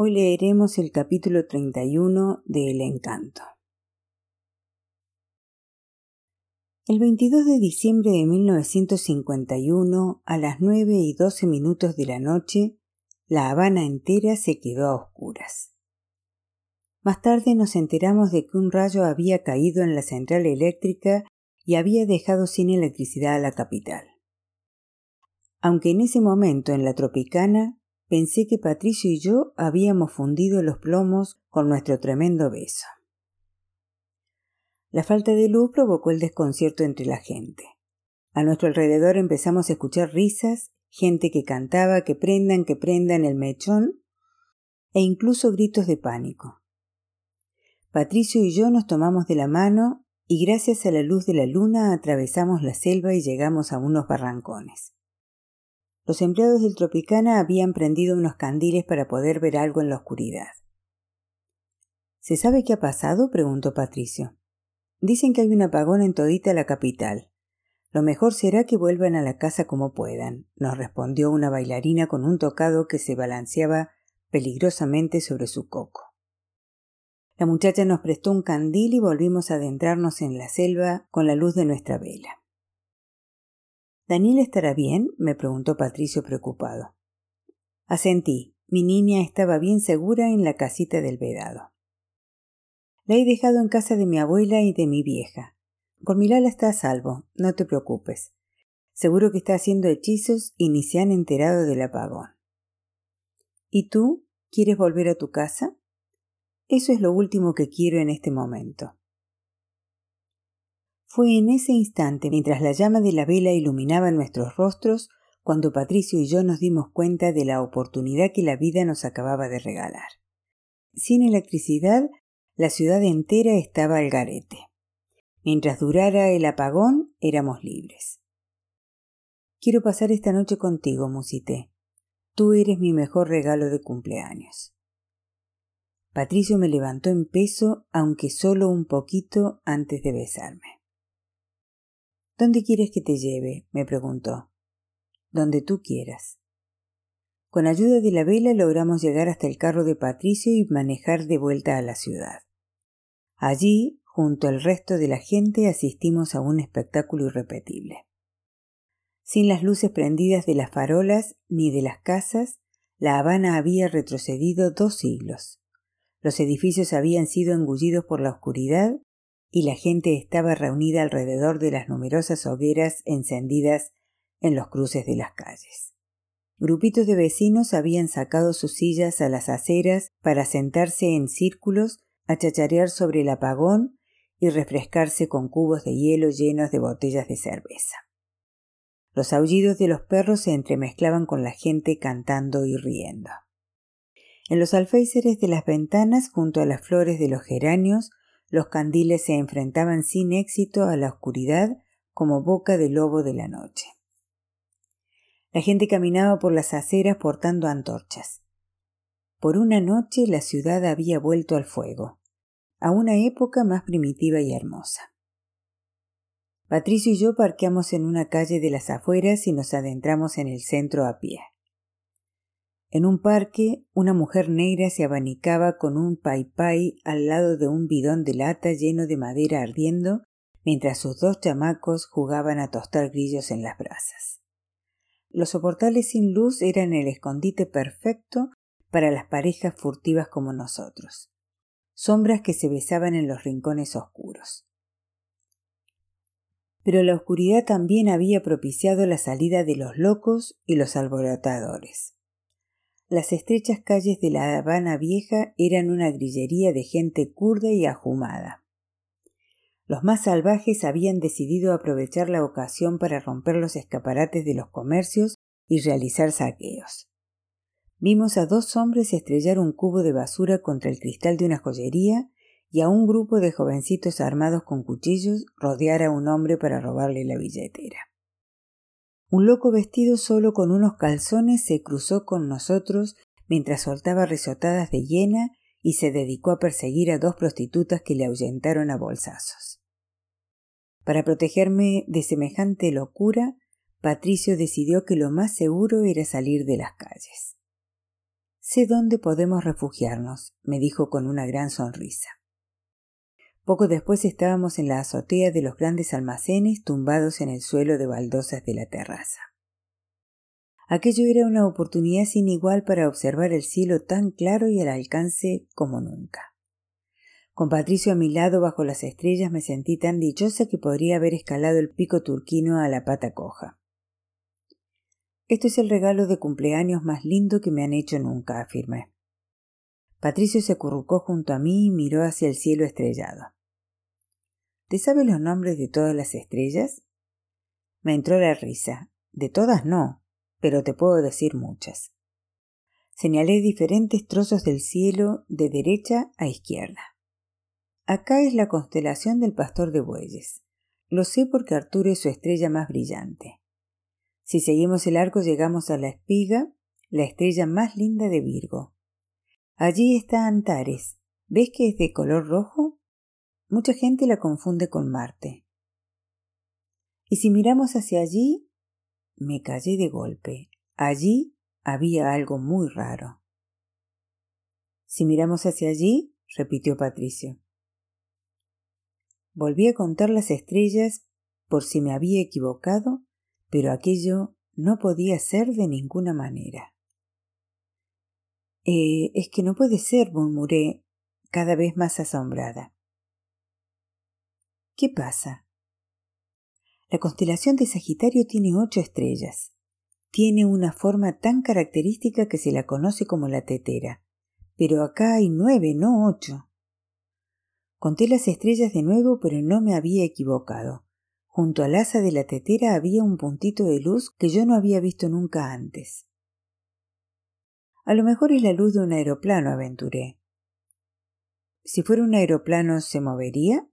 Hoy leeremos el capítulo 31 de El Encanto. El 22 de diciembre de 1951, a las nueve y doce minutos de la noche, la Habana entera se quedó a oscuras. Más tarde nos enteramos de que un rayo había caído en la central eléctrica y había dejado sin electricidad a la capital. Aunque en ese momento en la Tropicana pensé que Patricio y yo habíamos fundido los plomos con nuestro tremendo beso. La falta de luz provocó el desconcierto entre la gente. A nuestro alrededor empezamos a escuchar risas, gente que cantaba que prendan, que prendan el mechón, e incluso gritos de pánico. Patricio y yo nos tomamos de la mano y gracias a la luz de la luna atravesamos la selva y llegamos a unos barrancones. Los empleados del Tropicana habían prendido unos candiles para poder ver algo en la oscuridad. ¿Se sabe qué ha pasado? preguntó Patricio. Dicen que hay un apagón en todita la capital. Lo mejor será que vuelvan a la casa como puedan, nos respondió una bailarina con un tocado que se balanceaba peligrosamente sobre su coco. La muchacha nos prestó un candil y volvimos a adentrarnos en la selva con la luz de nuestra vela. ¿Daniel estará bien? me preguntó Patricio preocupado. Asentí. Mi niña estaba bien segura en la casita del vedado. La he dejado en casa de mi abuela y de mi vieja. Con Milala está a salvo, no te preocupes. Seguro que está haciendo hechizos y ni se han enterado del apagón. ¿Y tú? ¿Quieres volver a tu casa? Eso es lo último que quiero en este momento. Fue en ese instante, mientras la llama de la vela iluminaba nuestros rostros, cuando Patricio y yo nos dimos cuenta de la oportunidad que la vida nos acababa de regalar. Sin electricidad la ciudad entera estaba al garete. Mientras durara el apagón, éramos libres. Quiero pasar esta noche contigo, musité. Tú eres mi mejor regalo de cumpleaños. Patricio me levantó en peso, aunque solo un poquito antes de besarme. ¿Dónde quieres que te lleve? me preguntó. Donde tú quieras. Con ayuda de la vela logramos llegar hasta el carro de Patricio y manejar de vuelta a la ciudad. Allí, junto al resto de la gente, asistimos a un espectáculo irrepetible. Sin las luces prendidas de las farolas ni de las casas, La Habana había retrocedido dos siglos. Los edificios habían sido engullidos por la oscuridad y la gente estaba reunida alrededor de las numerosas hogueras encendidas en los cruces de las calles. Grupitos de vecinos habían sacado sus sillas a las aceras para sentarse en círculos a chacharear sobre el apagón y refrescarse con cubos de hielo llenos de botellas de cerveza. Los aullidos de los perros se entremezclaban con la gente cantando y riendo. En los alféizares de las ventanas, junto a las flores de los geranios, los candiles se enfrentaban sin éxito a la oscuridad como boca de lobo de la noche. La gente caminaba por las aceras portando antorchas. Por una noche la ciudad había vuelto al fuego a una época más primitiva y hermosa. Patricio y yo parqueamos en una calle de las afueras y nos adentramos en el centro a pie. En un parque, una mujer negra se abanicaba con un pai al lado de un bidón de lata lleno de madera ardiendo, mientras sus dos chamacos jugaban a tostar grillos en las brasas. Los soportales sin luz eran el escondite perfecto para las parejas furtivas como nosotros sombras que se besaban en los rincones oscuros. Pero la oscuridad también había propiciado la salida de los locos y los alborotadores. Las estrechas calles de la Habana Vieja eran una grillería de gente kurda y ajumada. Los más salvajes habían decidido aprovechar la ocasión para romper los escaparates de los comercios y realizar saqueos. Vimos a dos hombres estrellar un cubo de basura contra el cristal de una joyería y a un grupo de jovencitos armados con cuchillos rodear a un hombre para robarle la billetera. Un loco vestido solo con unos calzones se cruzó con nosotros mientras soltaba risotadas de hiena y se dedicó a perseguir a dos prostitutas que le ahuyentaron a bolsazos. Para protegerme de semejante locura, Patricio decidió que lo más seguro era salir de las calles. Sé dónde podemos refugiarnos, me dijo con una gran sonrisa. Poco después estábamos en la azotea de los grandes almacenes tumbados en el suelo de baldosas de la terraza. Aquello era una oportunidad sin igual para observar el cielo tan claro y al alcance como nunca. Con Patricio a mi lado bajo las estrellas me sentí tan dichosa que podría haber escalado el pico turquino a la pata coja. Esto es el regalo de cumpleaños más lindo que me han hecho nunca, afirmé. Patricio se acurrucó junto a mí y miró hacia el cielo estrellado. ¿Te sabes los nombres de todas las estrellas? Me entró la risa. De todas no, pero te puedo decir muchas. Señalé diferentes trozos del cielo de derecha a izquierda. Acá es la constelación del pastor de bueyes. Lo sé porque Arturo es su estrella más brillante. Si seguimos el arco llegamos a la espiga, la estrella más linda de Virgo. Allí está Antares. ¿Ves que es de color rojo? Mucha gente la confunde con Marte. Y si miramos hacia allí, me callé de golpe. Allí había algo muy raro. Si miramos hacia allí, repitió Patricio. Volví a contar las estrellas por si me había equivocado, pero aquello no podía ser de ninguna manera. Eh, es que no puede ser, murmuré, cada vez más asombrada. ¿Qué pasa? La constelación de Sagitario tiene ocho estrellas. Tiene una forma tan característica que se la conoce como la tetera. Pero acá hay nueve, no ocho. Conté las estrellas de nuevo, pero no me había equivocado. Junto al asa de la tetera había un puntito de luz que yo no había visto nunca antes. A lo mejor es la luz de un aeroplano, aventuré. Si fuera un aeroplano, ¿se movería?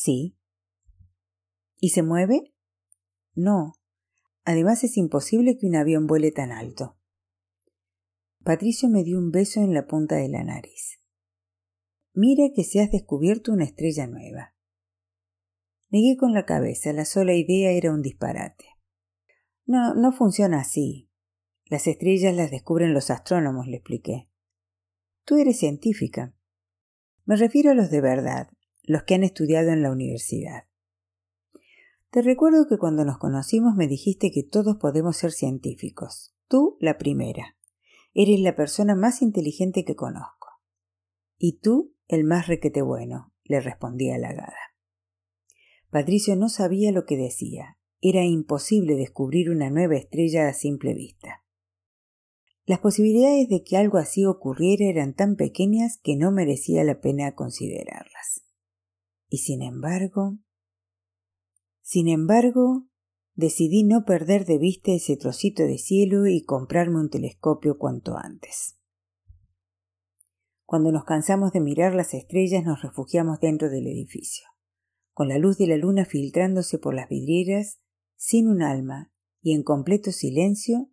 Sí, ¿Y se mueve? No. Además es imposible que un avión vuele tan alto. Patricio me dio un beso en la punta de la nariz. Mira que se has descubierto una estrella nueva. Negué con la cabeza, la sola idea era un disparate. No, no funciona así. Las estrellas las descubren los astrónomos, le expliqué. Tú eres científica. Me refiero a los de verdad, los que han estudiado en la universidad. Te recuerdo que cuando nos conocimos me dijiste que todos podemos ser científicos. Tú, la primera. Eres la persona más inteligente que conozco. Y tú, el más requete bueno, le respondí halagada. Patricio no sabía lo que decía. Era imposible descubrir una nueva estrella a simple vista. Las posibilidades de que algo así ocurriera eran tan pequeñas que no merecía la pena considerarlas. Y sin embargo, sin embargo, decidí no perder de vista ese trocito de cielo y comprarme un telescopio cuanto antes. Cuando nos cansamos de mirar las estrellas nos refugiamos dentro del edificio, con la luz de la luna filtrándose por las vidrieras, sin un alma y en completo silencio,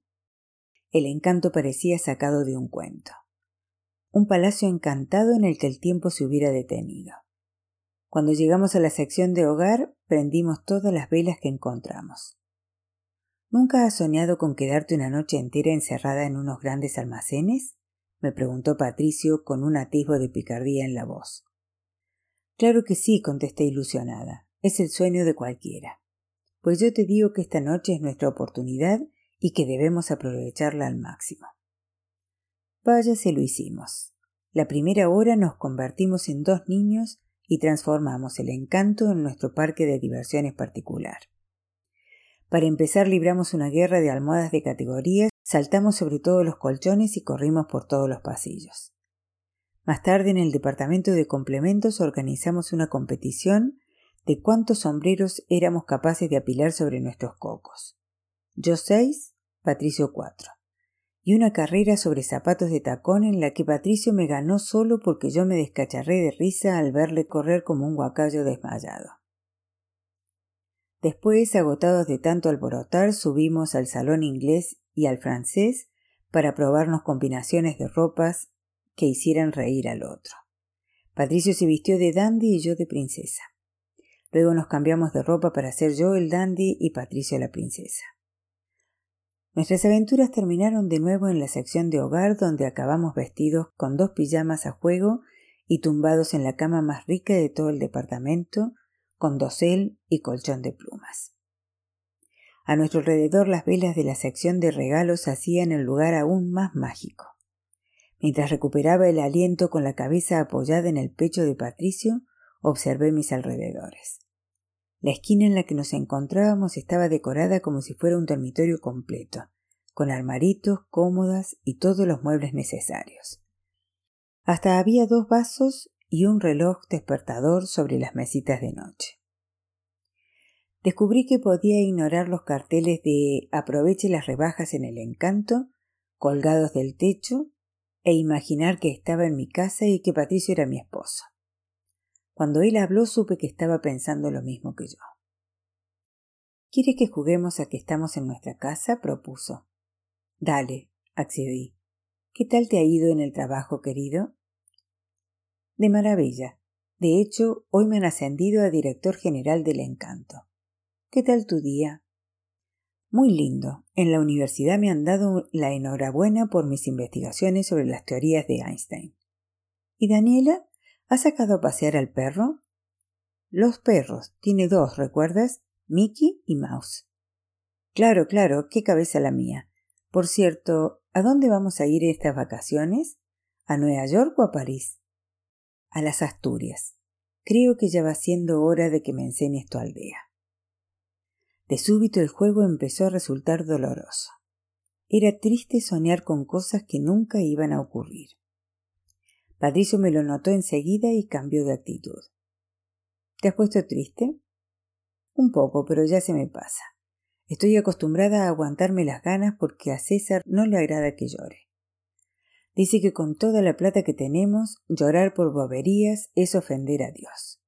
el encanto parecía sacado de un cuento. Un palacio encantado en el que el tiempo se hubiera detenido. Cuando llegamos a la sección de hogar, prendimos todas las velas que encontramos. ¿Nunca has soñado con quedarte una noche entera encerrada en unos grandes almacenes? me preguntó Patricio con un atisbo de picardía en la voz. Claro que sí, contesté ilusionada. Es el sueño de cualquiera. Pues yo te digo que esta noche es nuestra oportunidad y que debemos aprovecharla al máximo. Vaya se lo hicimos. La primera hora nos convertimos en dos niños y transformamos el encanto en nuestro parque de diversiones particular. Para empezar libramos una guerra de almohadas de categorías, saltamos sobre todos los colchones y corrimos por todos los pasillos. Más tarde en el departamento de complementos organizamos una competición de cuántos sombreros éramos capaces de apilar sobre nuestros cocos. Yo seis, Patricio cuatro y una carrera sobre zapatos de tacón en la que Patricio me ganó solo porque yo me descacharré de risa al verle correr como un guacayo desmayado. Después, agotados de tanto alborotar, subimos al salón inglés y al francés para probarnos combinaciones de ropas que hicieran reír al otro. Patricio se vistió de dandy y yo de princesa. Luego nos cambiamos de ropa para ser yo el dandy y Patricio la princesa. Nuestras aventuras terminaron de nuevo en la sección de hogar donde acabamos vestidos con dos pijamas a juego y tumbados en la cama más rica de todo el departamento, con dosel y colchón de plumas. A nuestro alrededor las velas de la sección de regalos hacían el lugar aún más mágico. Mientras recuperaba el aliento con la cabeza apoyada en el pecho de Patricio, observé mis alrededores. La esquina en la que nos encontrábamos estaba decorada como si fuera un dormitorio completo, con armaritos, cómodas y todos los muebles necesarios. Hasta había dos vasos y un reloj despertador sobre las mesitas de noche. Descubrí que podía ignorar los carteles de aproveche las rebajas en el encanto, colgados del techo, e imaginar que estaba en mi casa y que Patricio era mi esposo. Cuando él habló supe que estaba pensando lo mismo que yo. ¿Quiere que juguemos a que estamos en nuestra casa? propuso. Dale, accedí. ¿Qué tal te ha ido en el trabajo, querido? De maravilla. De hecho, hoy me han ascendido a director general del encanto. ¿Qué tal tu día? Muy lindo. En la universidad me han dado la enhorabuena por mis investigaciones sobre las teorías de Einstein. ¿Y Daniela? ¿Ha sacado a pasear al perro? Los perros. Tiene dos, ¿recuerdas? Mickey y Mouse. Claro, claro, qué cabeza la mía. Por cierto, ¿a dónde vamos a ir estas vacaciones? ¿A Nueva York o a París? A las Asturias. Creo que ya va siendo hora de que me enseñes tu aldea. De súbito el juego empezó a resultar doloroso. Era triste soñar con cosas que nunca iban a ocurrir. Patricio me lo notó enseguida y cambió de actitud. ¿Te has puesto triste? Un poco, pero ya se me pasa. Estoy acostumbrada a aguantarme las ganas porque a César no le agrada que llore. Dice que con toda la plata que tenemos, llorar por boberías es ofender a Dios.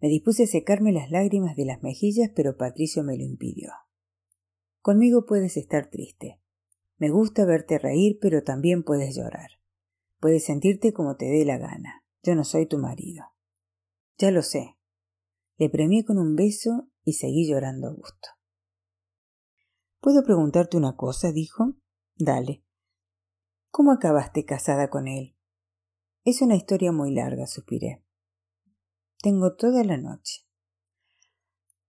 Me dispuse a secarme las lágrimas de las mejillas, pero Patricio me lo impidió. Conmigo puedes estar triste. Me gusta verte reír, pero también puedes llorar. Puedes sentirte como te dé la gana. Yo no soy tu marido. Ya lo sé. Le premié con un beso y seguí llorando a gusto. ¿Puedo preguntarte una cosa? dijo. Dale. ¿Cómo acabaste casada con él? Es una historia muy larga, suspiré. Tengo toda la noche.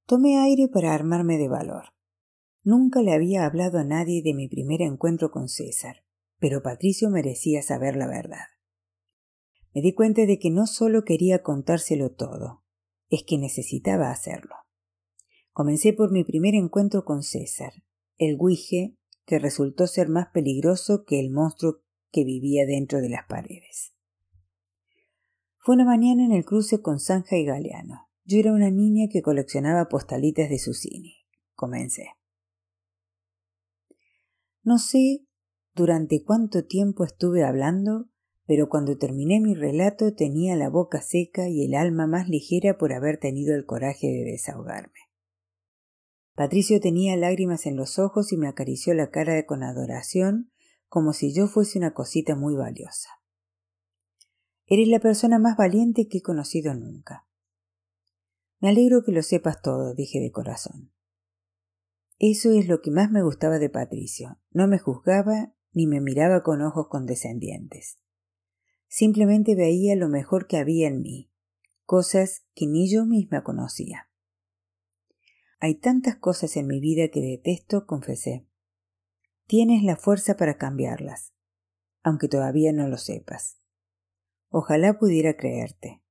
Tomé aire para armarme de valor. Nunca le había hablado a nadie de mi primer encuentro con César pero Patricio merecía saber la verdad. Me di cuenta de que no solo quería contárselo todo, es que necesitaba hacerlo. Comencé por mi primer encuentro con César, el guije que resultó ser más peligroso que el monstruo que vivía dentro de las paredes. Fue una mañana en el cruce con Zanja y Galeano. Yo era una niña que coleccionaba postalitas de su. Comencé. No sé durante cuánto tiempo estuve hablando, pero cuando terminé mi relato tenía la boca seca y el alma más ligera por haber tenido el coraje de desahogarme. Patricio tenía lágrimas en los ojos y me acarició la cara con adoración, como si yo fuese una cosita muy valiosa. Eres la persona más valiente que he conocido nunca. Me alegro que lo sepas todo, dije de corazón. Eso es lo que más me gustaba de Patricio. No me juzgaba ni me miraba con ojos condescendientes. Simplemente veía lo mejor que había en mí, cosas que ni yo misma conocía. Hay tantas cosas en mi vida que detesto, confesé. Tienes la fuerza para cambiarlas, aunque todavía no lo sepas. Ojalá pudiera creerte.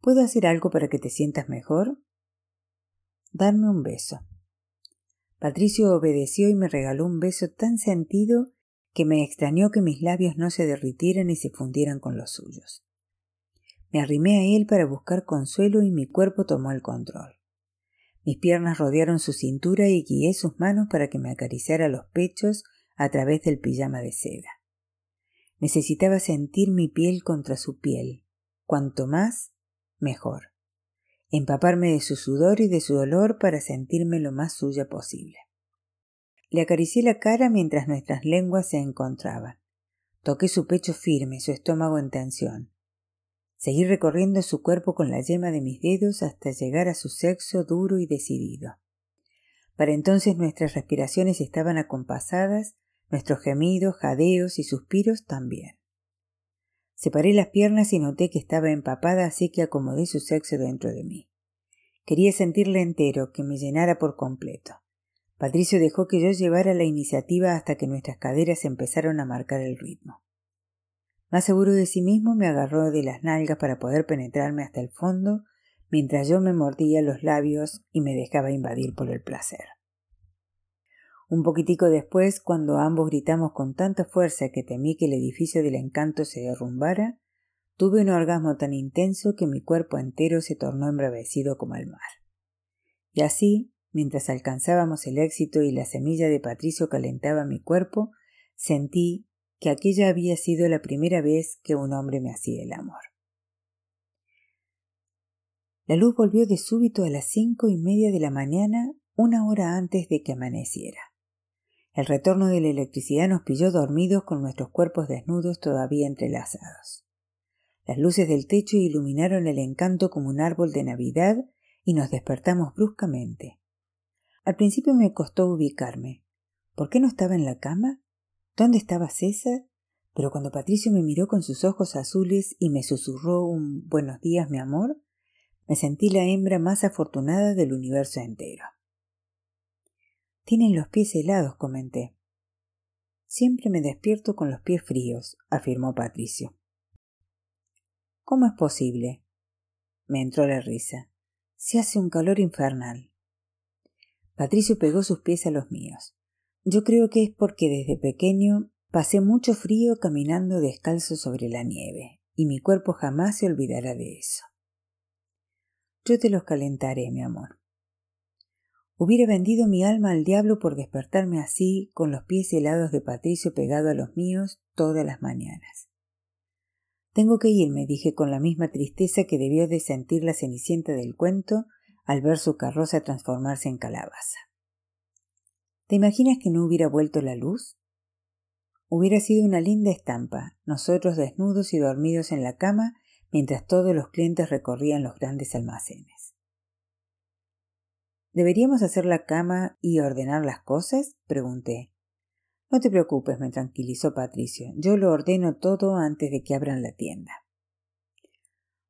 ¿Puedo hacer algo para que te sientas mejor? Darme un beso. Patricio obedeció y me regaló un beso tan sentido que me extrañó que mis labios no se derritieran y se fundieran con los suyos. Me arrimé a él para buscar consuelo y mi cuerpo tomó el control. Mis piernas rodearon su cintura y guié sus manos para que me acariciara los pechos a través del pijama de seda. Necesitaba sentir mi piel contra su piel. Cuanto más, mejor empaparme de su sudor y de su dolor para sentirme lo más suya posible. Le acaricié la cara mientras nuestras lenguas se encontraban. Toqué su pecho firme, su estómago en tensión. Seguí recorriendo su cuerpo con la yema de mis dedos hasta llegar a su sexo duro y decidido. Para entonces nuestras respiraciones estaban acompasadas, nuestros gemidos, jadeos y suspiros también. Separé las piernas y noté que estaba empapada, así que acomodé su sexo dentro de mí. Quería sentirle entero, que me llenara por completo. Patricio dejó que yo llevara la iniciativa hasta que nuestras caderas empezaron a marcar el ritmo. Más seguro de sí mismo me agarró de las nalgas para poder penetrarme hasta el fondo, mientras yo me mordía los labios y me dejaba invadir por el placer. Un poquitico después, cuando ambos gritamos con tanta fuerza que temí que el edificio del encanto se derrumbara, tuve un orgasmo tan intenso que mi cuerpo entero se tornó embravecido como el mar. Y así, mientras alcanzábamos el éxito y la semilla de Patricio calentaba mi cuerpo, sentí que aquella había sido la primera vez que un hombre me hacía el amor. La luz volvió de súbito a las cinco y media de la mañana, una hora antes de que amaneciera. El retorno de la electricidad nos pilló dormidos con nuestros cuerpos desnudos todavía entrelazados. Las luces del techo iluminaron el encanto como un árbol de Navidad y nos despertamos bruscamente. Al principio me costó ubicarme. ¿Por qué no estaba en la cama? ¿Dónde estaba César? Pero cuando Patricio me miró con sus ojos azules y me susurró un buenos días, mi amor, me sentí la hembra más afortunada del universo entero. Tienen los pies helados, comenté. Siempre me despierto con los pies fríos, afirmó Patricio. ¿Cómo es posible? Me entró la risa. Se hace un calor infernal. Patricio pegó sus pies a los míos. Yo creo que es porque desde pequeño pasé mucho frío caminando descalzo sobre la nieve, y mi cuerpo jamás se olvidará de eso. Yo te los calentaré, mi amor. Hubiera vendido mi alma al diablo por despertarme así, con los pies helados de Patricio pegado a los míos todas las mañanas. Tengo que irme, dije con la misma tristeza que debió de sentir la cenicienta del cuento al ver su carroza transformarse en calabaza. ¿Te imaginas que no hubiera vuelto la luz? Hubiera sido una linda estampa, nosotros desnudos y dormidos en la cama mientras todos los clientes recorrían los grandes almacenes. ¿Deberíamos hacer la cama y ordenar las cosas? pregunté. No te preocupes, me tranquilizó Patricio. Yo lo ordeno todo antes de que abran la tienda.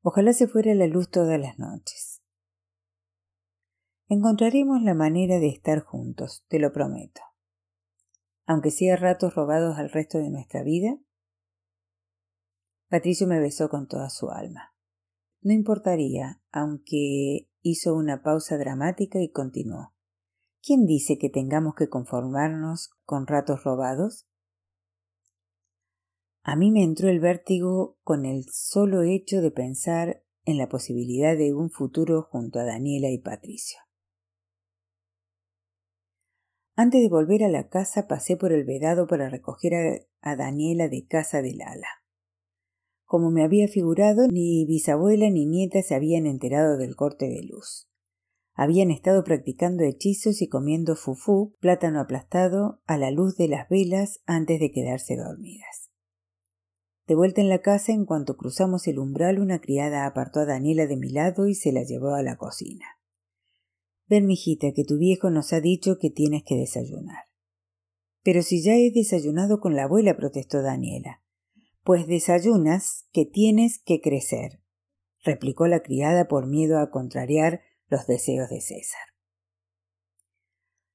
Ojalá se fuera la luz todas las noches. Encontraremos la manera de estar juntos, te lo prometo. Aunque sea ratos robados al resto de nuestra vida. Patricio me besó con toda su alma. No importaría, aunque hizo una pausa dramática y continuó. ¿Quién dice que tengamos que conformarnos con ratos robados? A mí me entró el vértigo con el solo hecho de pensar en la posibilidad de un futuro junto a Daniela y Patricio. Antes de volver a la casa pasé por el vedado para recoger a, Daniela de casa del ala. Como me había figurado, ni bisabuela ni nieta se habían enterado del corte de luz. Habían estado practicando hechizos y comiendo fufú, plátano aplastado, a la luz de las velas antes de quedarse dormidas. De vuelta en la casa, en cuanto cruzamos el umbral, una criada apartó a Daniela de mi lado y se la llevó a la cocina. Ven, mijita, que tu viejo nos ha dicho que tienes que desayunar. Pero si ya he desayunado con la abuela, protestó Daniela pues desayunas que tienes que crecer, replicó la criada por miedo a contrariar los deseos de César.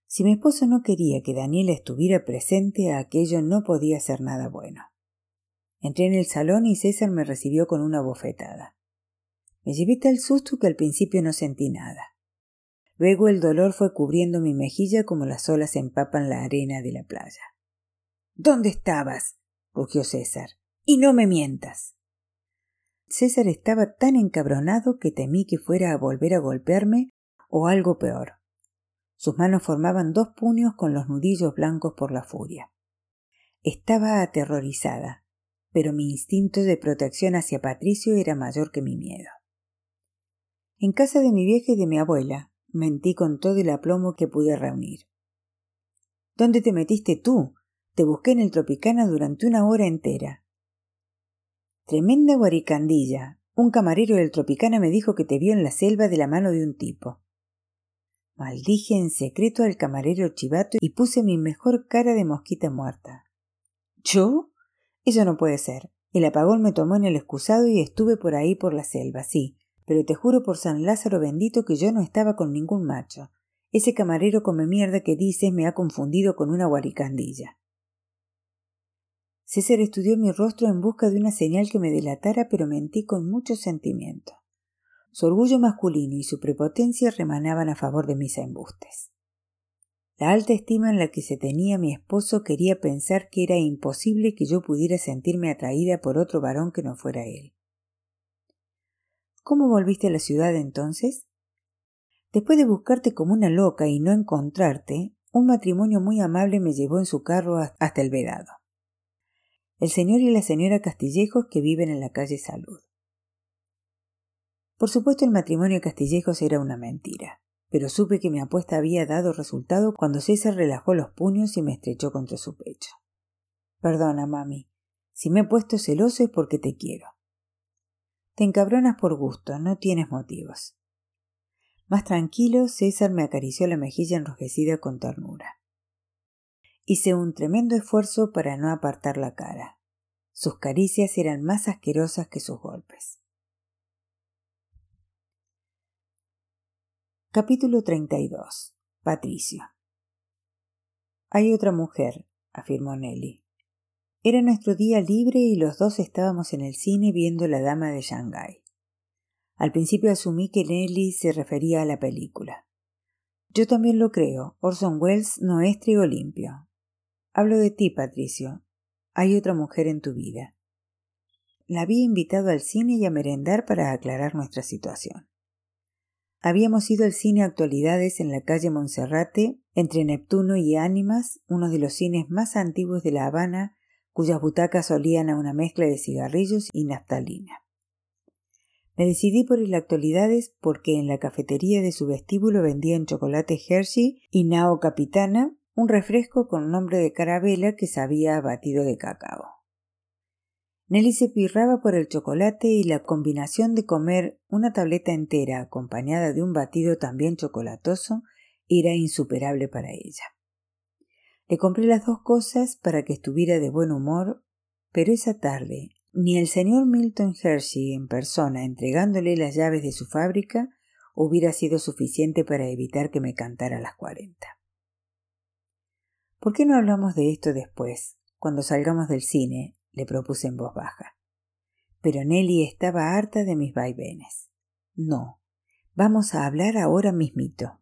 Si mi esposo no quería que Daniela estuviera presente, a aquello no podía ser nada bueno. Entré en el salón y César me recibió con una bofetada. Me llevé tal susto que al principio no sentí nada. Luego el dolor fue cubriendo mi mejilla como las olas empapan la arena de la playa. ¿Dónde estabas? rugió César. Y no me mientas. César estaba tan encabronado que temí que fuera a volver a golpearme o algo peor. Sus manos formaban dos puños con los nudillos blancos por la furia. Estaba aterrorizada, pero mi instinto de protección hacia Patricio era mayor que mi miedo. En casa de mi vieja y de mi abuela, mentí con todo el aplomo que pude reunir. ¿Dónde te metiste tú? Te busqué en el Tropicana durante una hora entera. Tremenda guaricandilla. Un camarero del Tropicana me dijo que te vio en la selva de la mano de un tipo. Maldije en secreto al camarero chivato y puse mi mejor cara de mosquita muerta. ¿Yo? Eso no puede ser. El apagón me tomó en el excusado y estuve por ahí por la selva, sí, pero te juro por San Lázaro bendito que yo no estaba con ningún macho. Ese camarero come mierda que dices me ha confundido con una guaricandilla. César estudió mi rostro en busca de una señal que me delatara, pero mentí con mucho sentimiento. Su orgullo masculino y su prepotencia remanaban a favor de mis embustes. La alta estima en la que se tenía mi esposo quería pensar que era imposible que yo pudiera sentirme atraída por otro varón que no fuera él. ¿Cómo volviste a la ciudad entonces? Después de buscarte como una loca y no encontrarte, un matrimonio muy amable me llevó en su carro hasta el vedado. El señor y la señora Castillejos que viven en la calle Salud. Por supuesto el matrimonio Castillejos era una mentira, pero supe que mi apuesta había dado resultado cuando César relajó los puños y me estrechó contra su pecho. Perdona, mami. Si me he puesto celoso es porque te quiero. Te encabronas por gusto, no tienes motivos. Más tranquilo, César me acarició la mejilla enrojecida con ternura. Hice un tremendo esfuerzo para no apartar la cara. Sus caricias eran más asquerosas que sus golpes. Capítulo 32. Patricio. Hay otra mujer, afirmó Nelly. Era nuestro día libre y los dos estábamos en el cine viendo La Dama de Shanghái. Al principio asumí que Nelly se refería a la película. Yo también lo creo. Orson Welles no es trigo limpio. Hablo de ti, Patricio. Hay otra mujer en tu vida. La había invitado al cine y a merendar para aclarar nuestra situación. Habíamos ido al cine Actualidades en la calle Monserrate, entre Neptuno y Ánimas, uno de los cines más antiguos de La Habana, cuyas butacas olían a una mezcla de cigarrillos y naftalina. Me decidí por el Actualidades porque en la cafetería de su vestíbulo vendían chocolate Hershey y Nao Capitana, un refresco con nombre de carabela que sabía batido de cacao. Nelly se pirraba por el chocolate y la combinación de comer una tableta entera acompañada de un batido también chocolatoso era insuperable para ella. Le compré las dos cosas para que estuviera de buen humor, pero esa tarde ni el señor Milton Hershey en persona entregándole las llaves de su fábrica hubiera sido suficiente para evitar que me cantara las cuarenta. ¿Por qué no hablamos de esto después, cuando salgamos del cine le propuse en voz baja. Pero Nelly estaba harta de mis vaivenes. No, vamos a hablar ahora mismito.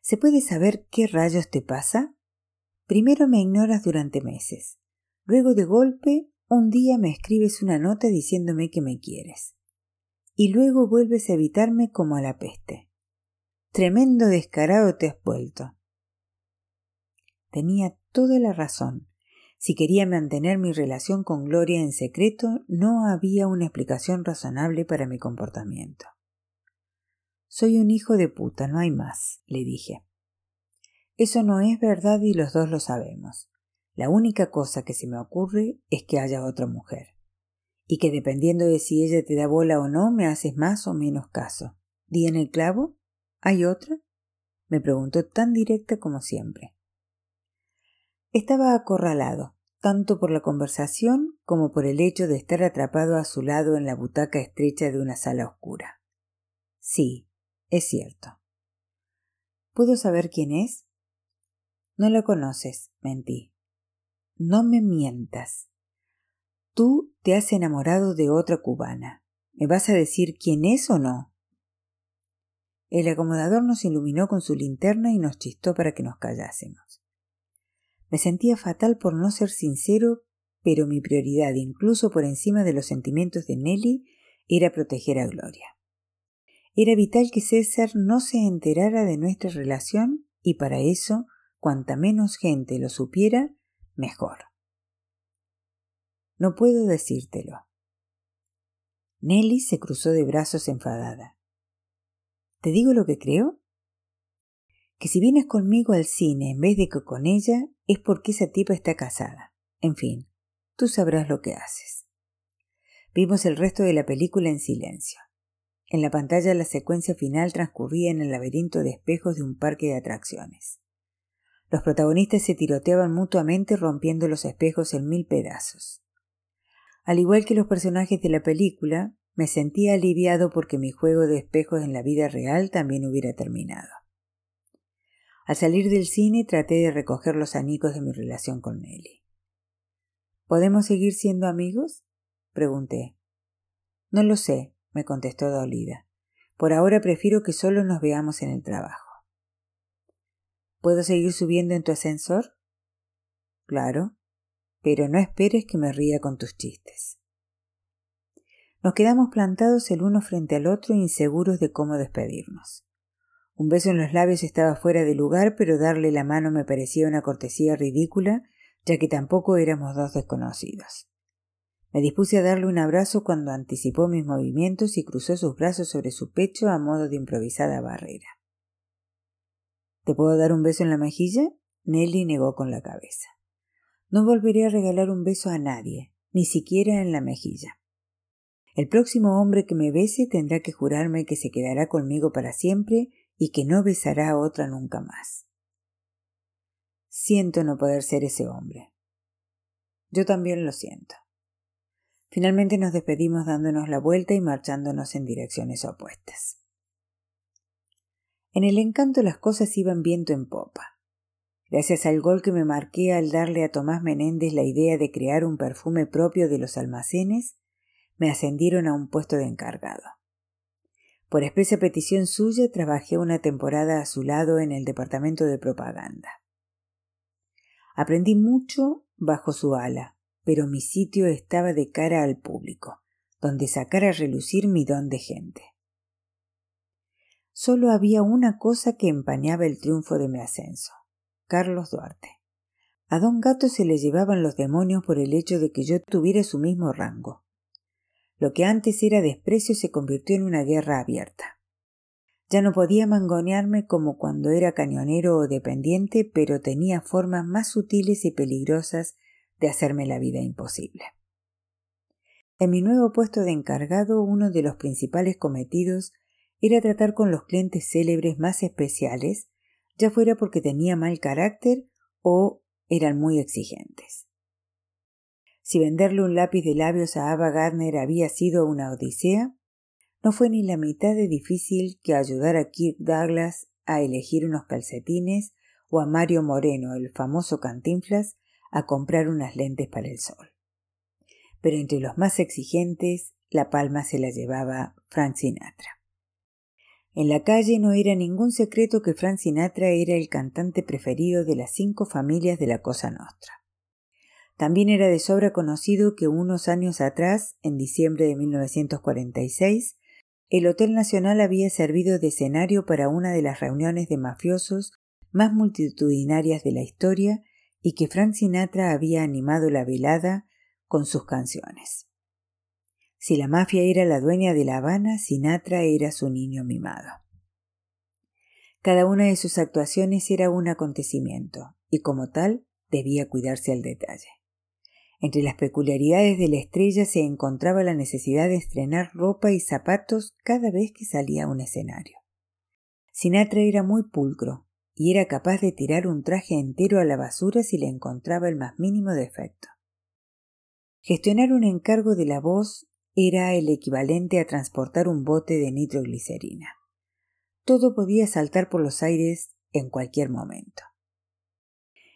¿Se puede saber qué rayos te pasa? Primero me ignoras durante meses. Luego de golpe, un día me escribes una nota diciéndome que me quieres. Y luego vuelves a evitarme como a la peste. Tremendo descarado te has vuelto. Tenía toda la razón. Si quería mantener mi relación con Gloria en secreto, no había una explicación razonable para mi comportamiento. Soy un hijo de puta, no hay más, le dije. Eso no es verdad y los dos lo sabemos. La única cosa que se me ocurre es que haya otra mujer. Y que dependiendo de si ella te da bola o no, me haces más o menos caso. ¿Di en el clavo? ¿Hay otra? me preguntó tan directa como siempre. Estaba acorralado, tanto por la conversación como por el hecho de estar atrapado a su lado en la butaca estrecha de una sala oscura. Sí, es cierto. ¿Puedo saber quién es? No la conoces, mentí. No me mientas. Tú te has enamorado de otra cubana. ¿Me vas a decir quién es o no? El acomodador nos iluminó con su linterna y nos chistó para que nos callásemos. Me sentía fatal por no ser sincero, pero mi prioridad, incluso por encima de los sentimientos de Nelly, era proteger a Gloria. Era vital que César no se enterara de nuestra relación y para eso, cuanta menos gente lo supiera, mejor. No puedo decírtelo. Nelly se cruzó de brazos enfadada. ¿Te digo lo que creo? Que si vienes conmigo al cine en vez de que con ella es porque esa tipa está casada. En fin, tú sabrás lo que haces. Vimos el resto de la película en silencio. en la pantalla la secuencia final transcurría en el laberinto de espejos de un parque de atracciones. Los protagonistas se tiroteaban mutuamente rompiendo los espejos en mil pedazos. Al igual que los personajes de la película, me sentía aliviado porque mi juego de espejos en la vida real también hubiera terminado. Al salir del cine traté de recoger los anicos de mi relación con Nelly. ¿Podemos seguir siendo amigos? pregunté. No lo sé, me contestó dolida. Por ahora prefiero que solo nos veamos en el trabajo. ¿Puedo seguir subiendo en tu ascensor? Claro, pero no esperes que me ría con tus chistes. Nos quedamos plantados el uno frente al otro inseguros de cómo despedirnos. Un beso en los labios estaba fuera de lugar, pero darle la mano me parecía una cortesía ridícula, ya que tampoco éramos dos desconocidos. Me dispuse a darle un abrazo cuando anticipó mis movimientos y cruzó sus brazos sobre su pecho a modo de improvisada barrera. ¿Te puedo dar un beso en la mejilla? Nelly negó con la cabeza. No volveré a regalar un beso a nadie, ni siquiera en la mejilla. El próximo hombre que me bese tendrá que jurarme que se quedará conmigo para siempre y que no besará a otra nunca más. Siento no poder ser ese hombre. Yo también lo siento. Finalmente nos despedimos dándonos la vuelta y marchándonos en direcciones opuestas. En el encanto las cosas iban viento en popa. Gracias al gol que me marqué al darle a Tomás Menéndez la idea de crear un perfume propio de los almacenes, me ascendieron a un puesto de encargado. Por expresa petición suya trabajé una temporada a su lado en el departamento de propaganda. Aprendí mucho bajo su ala, pero mi sitio estaba de cara al público, donde sacar a relucir mi don de gente. Solo había una cosa que empañaba el triunfo de mi ascenso. Carlos Duarte. A don Gato se le llevaban los demonios por el hecho de que yo tuviera su mismo rango. Lo que antes era desprecio se convirtió en una guerra abierta. Ya no podía mangonearme como cuando era cañonero o dependiente, pero tenía formas más sutiles y peligrosas de hacerme la vida imposible. En mi nuevo puesto de encargado, uno de los principales cometidos era tratar con los clientes célebres más especiales, ya fuera porque tenía mal carácter o eran muy exigentes. Si venderle un lápiz de labios a Ava Gardner había sido una odisea, no fue ni la mitad de difícil que ayudar a Kirk Douglas a elegir unos calcetines o a Mario Moreno, el famoso Cantinflas, a comprar unas lentes para el sol. Pero entre los más exigentes, la palma se la llevaba Frank Sinatra. En la calle no era ningún secreto que Frank Sinatra era el cantante preferido de las cinco familias de la Cosa Nostra. También era de sobra conocido que unos años atrás, en diciembre de 1946, el Hotel Nacional había servido de escenario para una de las reuniones de mafiosos más multitudinarias de la historia y que Frank Sinatra había animado la velada con sus canciones. Si la mafia era la dueña de La Habana, Sinatra era su niño mimado. Cada una de sus actuaciones era un acontecimiento, y como tal debía cuidarse al detalle. Entre las peculiaridades de la estrella se encontraba la necesidad de estrenar ropa y zapatos cada vez que salía a un escenario. Sinatra era muy pulcro y era capaz de tirar un traje entero a la basura si le encontraba el más mínimo defecto. Gestionar un encargo de la voz era el equivalente a transportar un bote de nitroglicerina. Todo podía saltar por los aires en cualquier momento.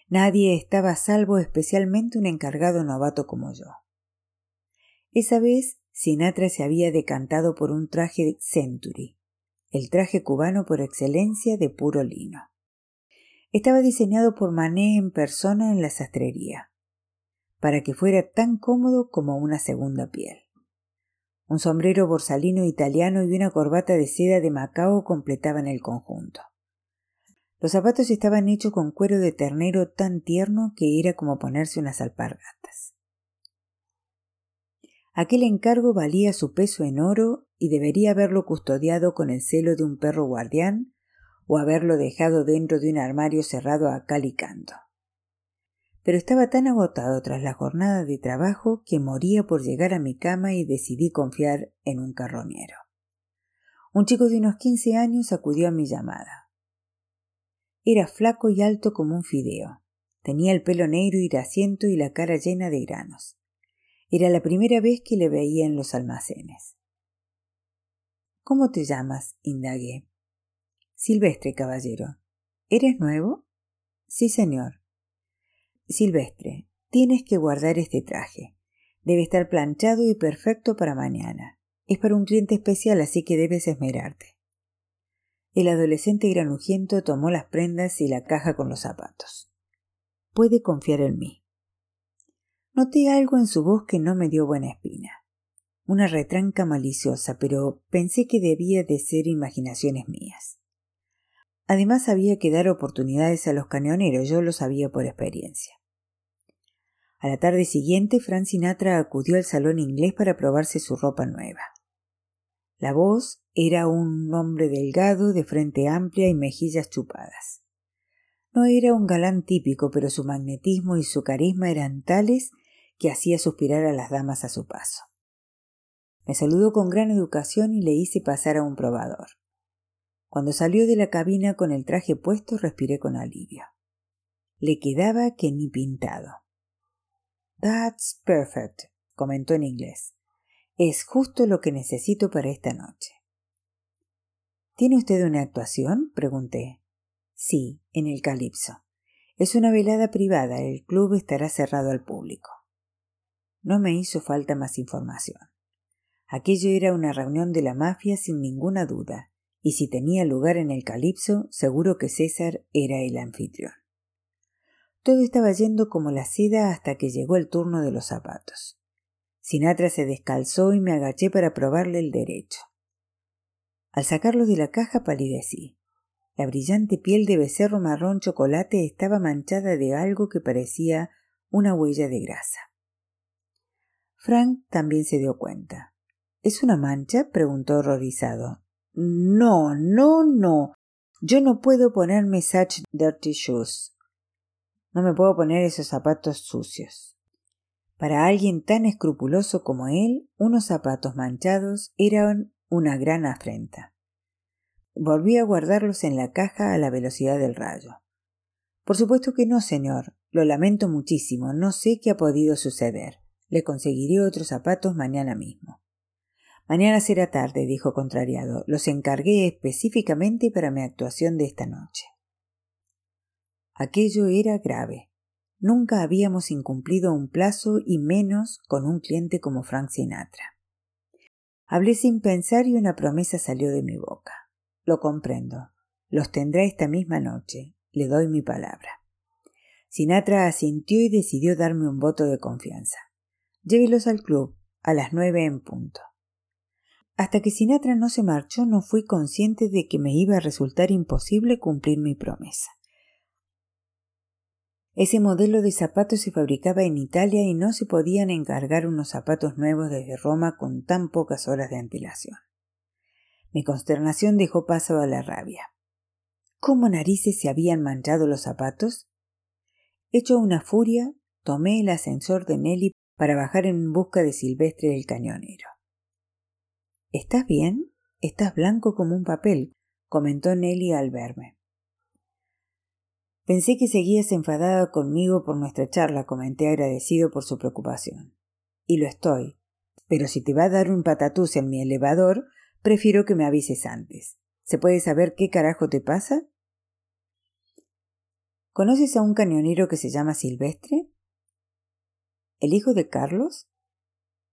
Nadie estaba a salvo, especialmente un encargado novato como yo. Esa vez Sinatra se había decantado por un traje Century, el traje cubano por excelencia de puro lino. Estaba diseñado por Manet en persona en la sastrería, para que fuera tan cómodo como una segunda piel. Un sombrero borsalino italiano y una corbata de seda de Macao completaban el conjunto. Los zapatos estaban hechos con cuero de ternero tan tierno que era como ponerse unas alpargatas. Aquel encargo valía su peso en oro y debería haberlo custodiado con el celo de un perro guardián o haberlo dejado dentro de un armario cerrado a cal y canto pero estaba tan agotado tras la jornada de trabajo que moría por llegar a mi cama y decidí confiar en un carroñero. Un chico de unos quince años acudió a mi llamada. Era flaco y alto como un fideo. Tenía el pelo negro y grasiento y la cara llena de granos. Era la primera vez que le veía en los almacenes. ¿Cómo te llamas? indagué. Silvestre, caballero. ¿Eres nuevo? Sí, señor. Silvestre, tienes que guardar este traje. Debe estar planchado y perfecto para mañana. Es para un cliente especial, así que debes esmerarte. El adolescente granujiento tomó las prendas y la caja con los zapatos. Puede confiar en mí. Noté algo en su voz que no me dio buena espina. Una retranca maliciosa, pero pensé que debía de ser imaginaciones mías. Además había que dar oportunidades a los cañoneros, yo lo sabía por experiencia. A la tarde siguiente, Frank Sinatra acudió al salón inglés para probarse su ropa nueva. La voz era un hombre delgado, de frente amplia y mejillas chupadas. No era un galán típico, pero su magnetismo y su carisma eran tales que hacía suspirar a las damas a su paso. Me saludó con gran educación y le hice pasar a un probador. Cuando salió de la cabina con el traje puesto, respiré con alivio. Le quedaba que ni pintado. That's perfect, comentó en inglés. Es justo lo que necesito para esta noche. ¿Tiene usted una actuación? pregunté. Sí, en el Calipso. Es una velada privada, el club estará cerrado al público. No me hizo falta más información. Aquello era una reunión de la mafia sin ninguna duda, y si tenía lugar en el Calipso, seguro que César era el anfitrión. Todo estaba yendo como la seda hasta que llegó el turno de los zapatos. Sinatra se descalzó y me agaché para probarle el derecho. Al sacarlo de la caja palidecí. La brillante piel de becerro marrón chocolate estaba manchada de algo que parecía una huella de grasa. Frank también se dio cuenta. ¿Es una mancha? preguntó horrorizado. No, no, no. Yo no puedo ponerme such dirty shoes. No me puedo poner esos zapatos sucios. Para alguien tan escrupuloso como él, unos zapatos manchados eran una gran afrenta. Volví a guardarlos en la caja a la velocidad del rayo. Por supuesto que no, señor. Lo lamento muchísimo. No sé qué ha podido suceder. Le conseguiré otros zapatos mañana mismo. Mañana será tarde, dijo contrariado. Los encargué específicamente para mi actuación de esta noche. Aquello era grave. Nunca habíamos incumplido un plazo y menos con un cliente como Frank Sinatra. Hablé sin pensar y una promesa salió de mi boca. Lo comprendo. Los tendrá esta misma noche. Le doy mi palabra. Sinatra asintió y decidió darme un voto de confianza. Llévelos al club a las nueve en punto. Hasta que Sinatra no se marchó no fui consciente de que me iba a resultar imposible cumplir mi promesa. Ese modelo de zapatos se fabricaba en Italia y no se podían encargar unos zapatos nuevos desde Roma con tan pocas horas de antelación. Mi consternación dejó paso a la rabia. ¿Cómo narices se habían manchado los zapatos? Hecho una furia, tomé el ascensor de Nelly para bajar en busca de Silvestre el cañonero. ¿Estás bien? Estás blanco como un papel, comentó Nelly al verme. Pensé que seguías enfadada conmigo por nuestra charla, comenté agradecido por su preocupación. Y lo estoy. Pero si te va a dar un patatús en mi elevador, prefiero que me avises antes. ¿Se puede saber qué carajo te pasa? ¿Conoces a un cañonero que se llama Silvestre? ¿El hijo de Carlos?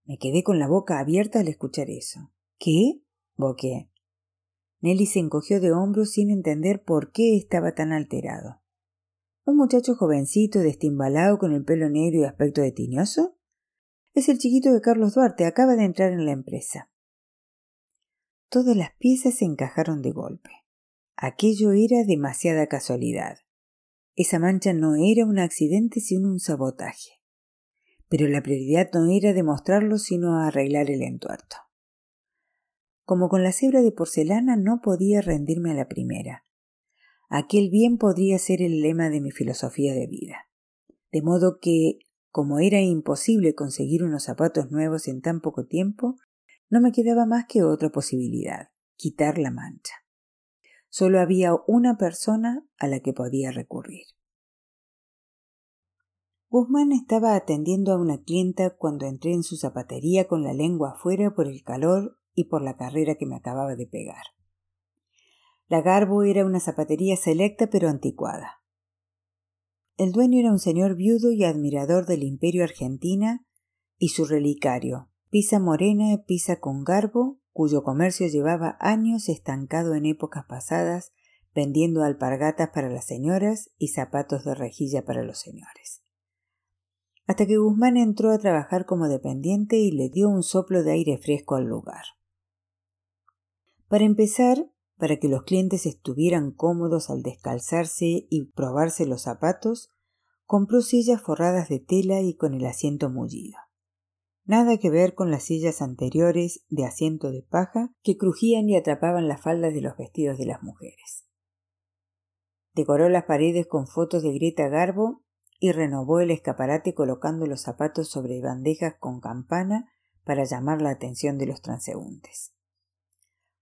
Me quedé con la boca abierta al escuchar eso. ¿Qué? boqué. Nelly se encogió de hombros sin entender por qué estaba tan alterado. ¿Un muchacho jovencito, destimbalado, con el pelo negro y aspecto de tiñoso? Es el chiquito de Carlos Duarte, acaba de entrar en la empresa. Todas las piezas se encajaron de golpe. Aquello era demasiada casualidad. Esa mancha no era un accidente, sino un sabotaje. Pero la prioridad no era demostrarlo, sino arreglar el entuerto. Como con la cebra de porcelana no podía rendirme a la primera, aquel bien podría ser el lema de mi filosofía de vida. De modo que, como era imposible conseguir unos zapatos nuevos en tan poco tiempo, no me quedaba más que otra posibilidad, quitar la mancha. Solo había una persona a la que podía recurrir. Guzmán estaba atendiendo a una clienta cuando entré en su zapatería con la lengua afuera por el calor y por la carrera que me acababa de pegar. La Garbo era una zapatería selecta pero anticuada. El dueño era un señor viudo y admirador del imperio argentina y su relicario, pisa morena, pisa con garbo, cuyo comercio llevaba años estancado en épocas pasadas, vendiendo alpargatas para las señoras y zapatos de rejilla para los señores hasta que Guzmán entró a trabajar como dependiente y le dio un soplo de aire fresco al lugar. Para empezar, para que los clientes estuvieran cómodos al descalzarse y probarse los zapatos, compró sillas forradas de tela y con el asiento mullido. Nada que ver con las sillas anteriores de asiento de paja que crujían y atrapaban las faldas de los vestidos de las mujeres. Decoró las paredes con fotos de Greta Garbo y renovó el escaparate colocando los zapatos sobre bandejas con campana para llamar la atención de los transeúntes.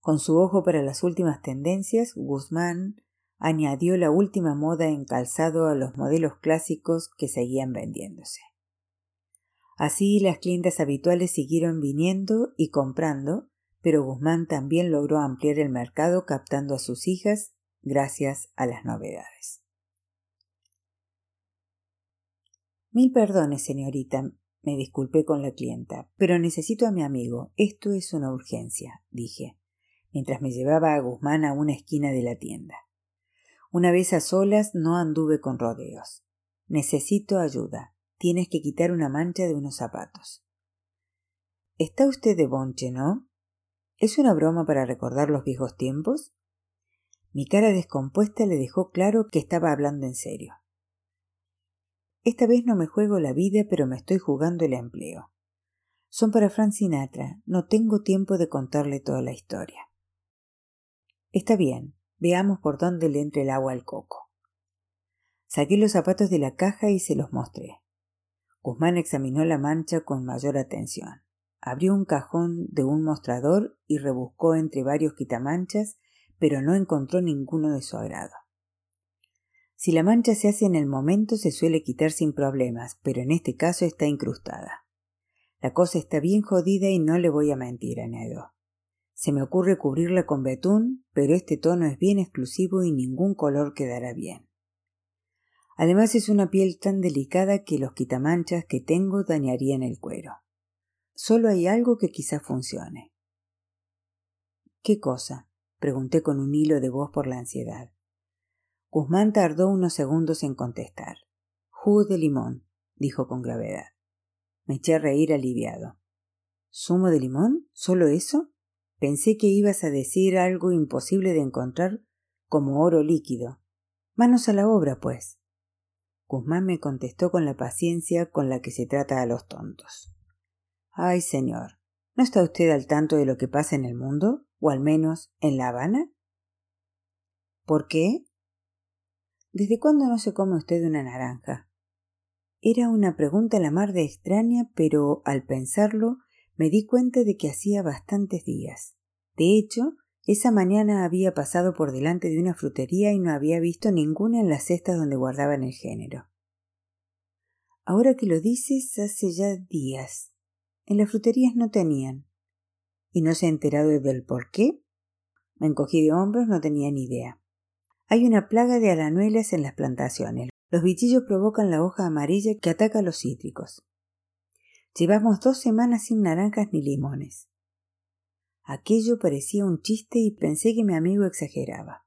Con su ojo para las últimas tendencias, Guzmán añadió la última moda en calzado a los modelos clásicos que seguían vendiéndose. Así las clientes habituales siguieron viniendo y comprando, pero Guzmán también logró ampliar el mercado captando a sus hijas gracias a las novedades. Mil perdones, señorita, me disculpé con la clienta, pero necesito a mi amigo. Esto es una urgencia, dije, mientras me llevaba a Guzmán a una esquina de la tienda. Una vez a solas no anduve con rodeos. Necesito ayuda. Tienes que quitar una mancha de unos zapatos. Está usted de bonche, ¿no? ¿Es una broma para recordar los viejos tiempos? Mi cara descompuesta le dejó claro que estaba hablando en serio. Esta vez no me juego la vida, pero me estoy jugando el empleo. Son para Frank Sinatra. No tengo tiempo de contarle toda la historia. Está bien. Veamos por dónde le entra el agua al coco. Saqué los zapatos de la caja y se los mostré. Guzmán examinó la mancha con mayor atención. Abrió un cajón de un mostrador y rebuscó entre varios quitamanchas, pero no encontró ninguno de su agrado. Si la mancha se hace en el momento se suele quitar sin problemas, pero en este caso está incrustada. La cosa está bien jodida y no le voy a mentir, añadió. Se me ocurre cubrirla con betún, pero este tono es bien exclusivo y ningún color quedará bien. Además es una piel tan delicada que los quitamanchas que tengo dañarían el cuero. Solo hay algo que quizá funcione. ¿Qué cosa? pregunté con un hilo de voz por la ansiedad. Guzmán tardó unos segundos en contestar. Jugo de limón, dijo con gravedad. Me eché a reír aliviado. ¿Zumo de limón? ¿Solo eso? Pensé que ibas a decir algo imposible de encontrar como oro líquido. Manos a la obra, pues. Guzmán me contestó con la paciencia con la que se trata a los tontos. Ay, señor, ¿no está usted al tanto de lo que pasa en el mundo? ¿O al menos en La Habana? ¿Por qué? ¿Desde cuándo no se come usted una naranja? Era una pregunta la mar de extraña, pero al pensarlo me di cuenta de que hacía bastantes días. De hecho, esa mañana había pasado por delante de una frutería y no había visto ninguna en las cestas donde guardaban el género. Ahora que lo dices, hace ya días. En las fruterías no tenían. ¿Y no se ha enterado del por qué? Me encogí de hombros, no tenía ni idea. Hay una plaga de aranuelas en las plantaciones. Los bichillos provocan la hoja amarilla que ataca a los cítricos. Llevamos dos semanas sin naranjas ni limones. Aquello parecía un chiste y pensé que mi amigo exageraba.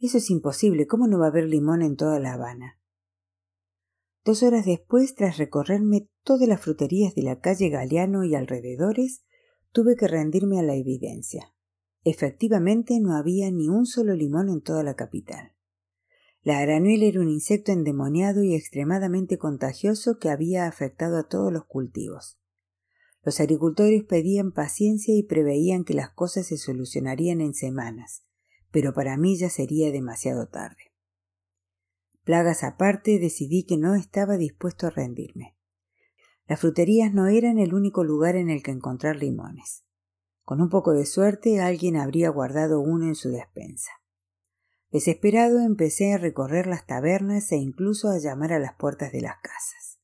Eso es imposible. ¿Cómo no va a haber limón en toda La Habana? Dos horas después, tras recorrerme todas las fruterías de la calle Galeano y alrededores, tuve que rendirme a la evidencia. Efectivamente no había ni un solo limón en toda la capital. La aranuela era un insecto endemoniado y extremadamente contagioso que había afectado a todos los cultivos. Los agricultores pedían paciencia y preveían que las cosas se solucionarían en semanas, pero para mí ya sería demasiado tarde. Plagas aparte, decidí que no estaba dispuesto a rendirme. Las fruterías no eran el único lugar en el que encontrar limones. Con un poco de suerte alguien habría guardado uno en su despensa. Desesperado empecé a recorrer las tabernas e incluso a llamar a las puertas de las casas.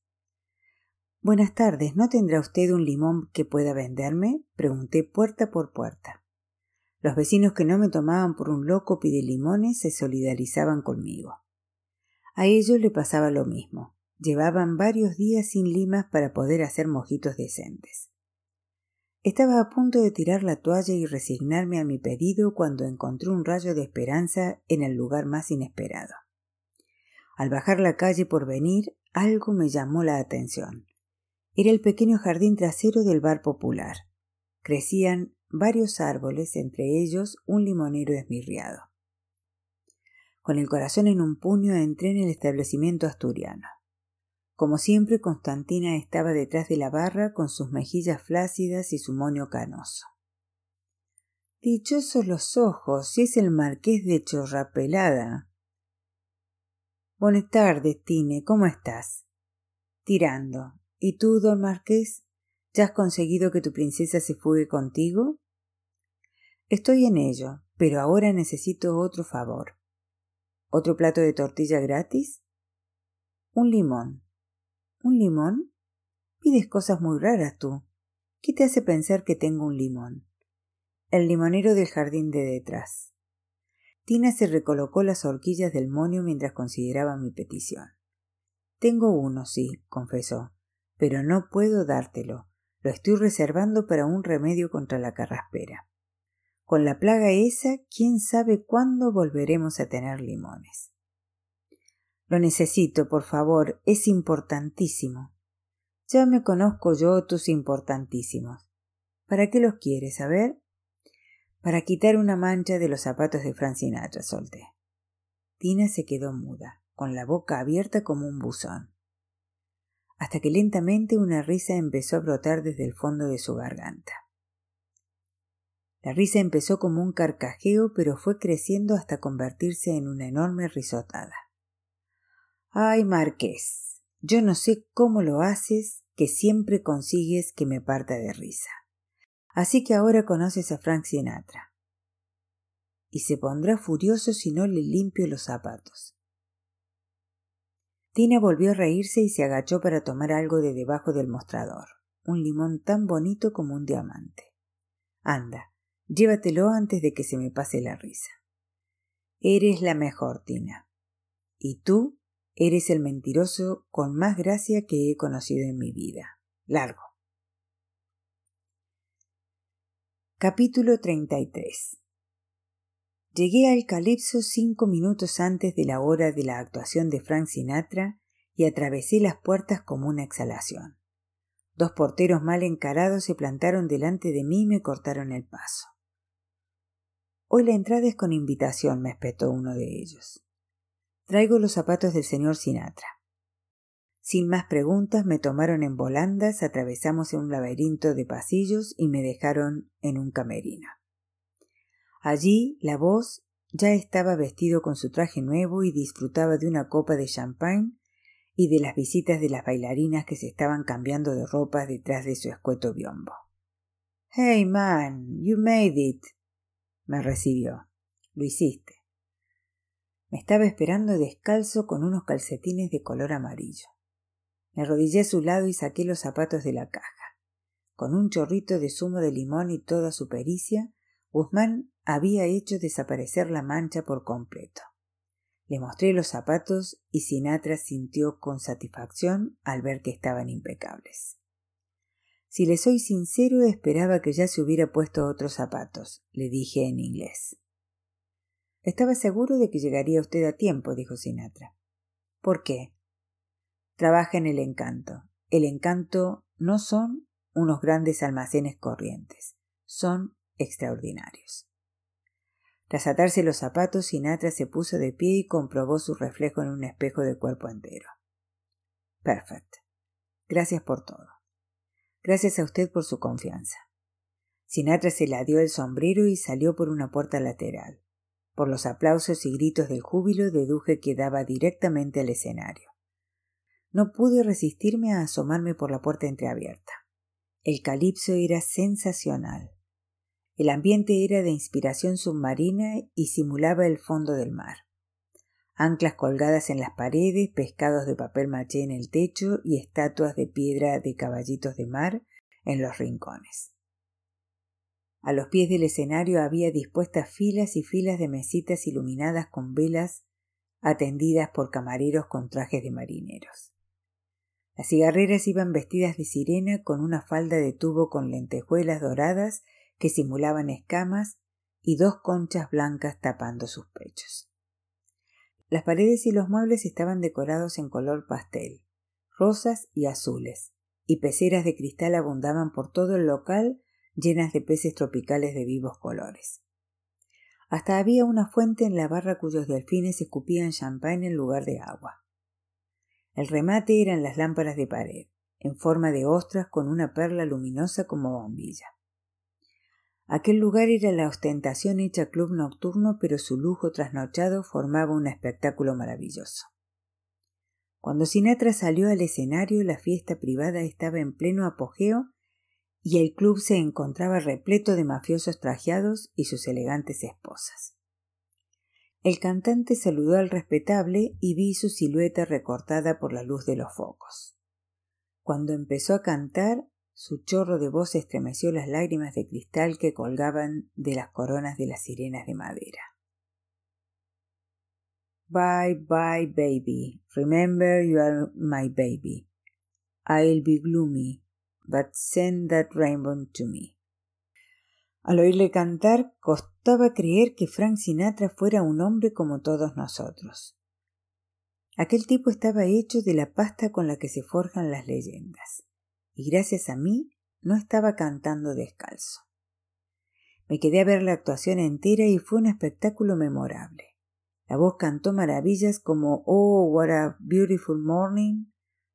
Buenas tardes, ¿no tendrá usted un limón que pueda venderme? pregunté puerta por puerta. Los vecinos que no me tomaban por un loco pide limones se solidarizaban conmigo. A ellos le pasaba lo mismo. Llevaban varios días sin limas para poder hacer mojitos decentes. Estaba a punto de tirar la toalla y resignarme a mi pedido cuando encontré un rayo de esperanza en el lugar más inesperado. Al bajar la calle por venir, algo me llamó la atención. Era el pequeño jardín trasero del bar popular. Crecían varios árboles, entre ellos un limonero esmirriado. Con el corazón en un puño entré en el establecimiento asturiano. Como siempre, Constantina estaba detrás de la barra con sus mejillas flácidas y su moño canoso. Dichosos los ojos, si es el marqués de Chorrapelada. Buenas tardes, Tine, ¿cómo estás? Tirando. ¿Y tú, don marqués? ¿Ya has conseguido que tu princesa se fugue contigo? Estoy en ello, pero ahora necesito otro favor. ¿Otro plato de tortilla gratis? Un limón. ¿Un limón? Pides cosas muy raras tú. ¿Qué te hace pensar que tengo un limón? El limonero del jardín de detrás. Tina se recolocó las horquillas del monio mientras consideraba mi petición. Tengo uno, sí, confesó, pero no puedo dártelo. Lo estoy reservando para un remedio contra la carraspera. Con la plaga esa, quién sabe cuándo volveremos a tener limones. Lo necesito, por favor, es importantísimo. Ya me conozco yo tus importantísimos. ¿Para qué los quieres, a ver? Para quitar una mancha de los zapatos de Francinatra, solté. Tina se quedó muda, con la boca abierta como un buzón, hasta que lentamente una risa empezó a brotar desde el fondo de su garganta. La risa empezó como un carcajeo, pero fue creciendo hasta convertirse en una enorme risotada. Ay, Marqués, yo no sé cómo lo haces, que siempre consigues que me parta de risa. Así que ahora conoces a Frank Sinatra. Y se pondrá furioso si no le limpio los zapatos. Tina volvió a reírse y se agachó para tomar algo de debajo del mostrador, un limón tan bonito como un diamante. Anda, llévatelo antes de que se me pase la risa. Eres la mejor, Tina. Y tú Eres el mentiroso con más gracia que he conocido en mi vida. Largo. Capítulo 33 Llegué al Calipso cinco minutos antes de la hora de la actuación de Frank Sinatra y atravesé las puertas como una exhalación. Dos porteros mal encarados se plantaron delante de mí y me cortaron el paso. Hoy la entrada es con invitación, me espetó uno de ellos. Traigo los zapatos del señor Sinatra. Sin más preguntas me tomaron en volandas, atravesamos un laberinto de pasillos y me dejaron en un camerino. Allí la voz ya estaba vestido con su traje nuevo y disfrutaba de una copa de champagne y de las visitas de las bailarinas que se estaban cambiando de ropa detrás de su escueto biombo. Hey man, you made it. me recibió. Lo hiciste. Me estaba esperando descalzo con unos calcetines de color amarillo. Me arrodillé a su lado y saqué los zapatos de la caja. Con un chorrito de zumo de limón y toda su pericia, Guzmán había hecho desaparecer la mancha por completo. Le mostré los zapatos y Sinatra sintió con satisfacción al ver que estaban impecables. Si le soy sincero, esperaba que ya se hubiera puesto otros zapatos, le dije en inglés. Estaba seguro de que llegaría usted a tiempo, dijo Sinatra. ¿Por qué? Trabaja en el encanto. El encanto no son unos grandes almacenes corrientes, son extraordinarios. Tras atarse los zapatos, Sinatra se puso de pie y comprobó su reflejo en un espejo de cuerpo entero. Perfecto. Gracias por todo. Gracias a usted por su confianza. Sinatra se la dio el sombrero y salió por una puerta lateral. Por los aplausos y gritos del júbilo deduje que daba directamente al escenario. No pude resistirme a asomarme por la puerta entreabierta. El calipso era sensacional. El ambiente era de inspiración submarina y simulaba el fondo del mar. Anclas colgadas en las paredes, pescados de papel maché en el techo y estatuas de piedra de caballitos de mar en los rincones. A los pies del escenario había dispuestas filas y filas de mesitas iluminadas con velas atendidas por camareros con trajes de marineros. Las cigarreras iban vestidas de sirena con una falda de tubo con lentejuelas doradas que simulaban escamas y dos conchas blancas tapando sus pechos. Las paredes y los muebles estaban decorados en color pastel, rosas y azules, y peceras de cristal abundaban por todo el local llenas de peces tropicales de vivos colores. Hasta había una fuente en la barra cuyos delfines escupían champán en lugar de agua. El remate eran las lámparas de pared, en forma de ostras con una perla luminosa como bombilla. Aquel lugar era la ostentación hecha club nocturno, pero su lujo trasnochado formaba un espectáculo maravilloso. Cuando Sinatra salió al escenario, la fiesta privada estaba en pleno apogeo y el club se encontraba repleto de mafiosos trajeados y sus elegantes esposas. El cantante saludó al respetable y vi su silueta recortada por la luz de los focos. Cuando empezó a cantar, su chorro de voz estremeció las lágrimas de cristal que colgaban de las coronas de las sirenas de madera. Bye, bye, baby. Remember you are my baby. I'll be gloomy, but send that rainbow to me. Al oírle cantar, costaba creer que Frank Sinatra fuera un hombre como todos nosotros. Aquel tipo estaba hecho de la pasta con la que se forjan las leyendas y gracias a mí no estaba cantando descalzo. Me quedé a ver la actuación entera y fue un espectáculo memorable. La voz cantó maravillas como Oh, what a beautiful morning,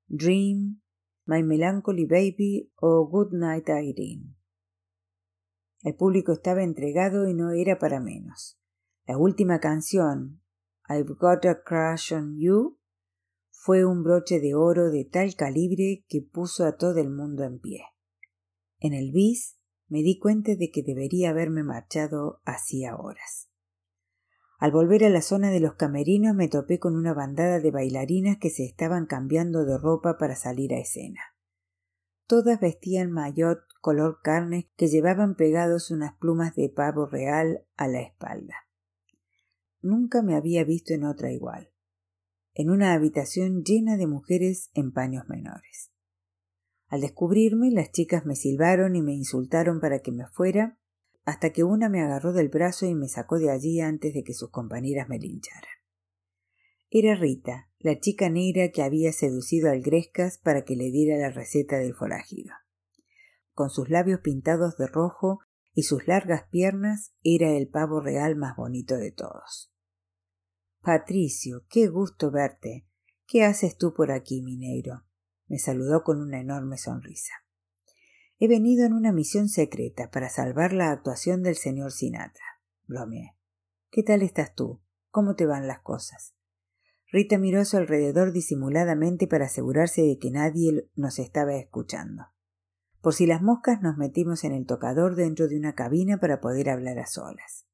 Dream, My Melancholy Baby o Good Night Irene. El público estaba entregado y no era para menos. La última canción, I've Got a Crush on You, fue un broche de oro de tal calibre que puso a todo el mundo en pie. En el bis me di cuenta de que debería haberme marchado hacía horas. Al volver a la zona de los camerinos me topé con una bandada de bailarinas que se estaban cambiando de ropa para salir a escena. Todas vestían maillot color carne que llevaban pegados unas plumas de pavo real a la espalda. Nunca me había visto en otra igual en una habitación llena de mujeres en paños menores. Al descubrirme, las chicas me silbaron y me insultaron para que me fuera, hasta que una me agarró del brazo y me sacó de allí antes de que sus compañeras me lincharan. Era Rita, la chica negra que había seducido al Grescas para que le diera la receta del forajido. Con sus labios pintados de rojo y sus largas piernas, era el pavo real más bonito de todos. Patricio, qué gusto verte. ¿Qué haces tú por aquí, mi negro? me saludó con una enorme sonrisa. He venido en una misión secreta para salvar la actuación del señor Sinatra. bromeé. ¿Qué tal estás tú? ¿Cómo te van las cosas? Rita miró a su alrededor disimuladamente para asegurarse de que nadie nos estaba escuchando. Por si las moscas nos metimos en el tocador dentro de una cabina para poder hablar a solas.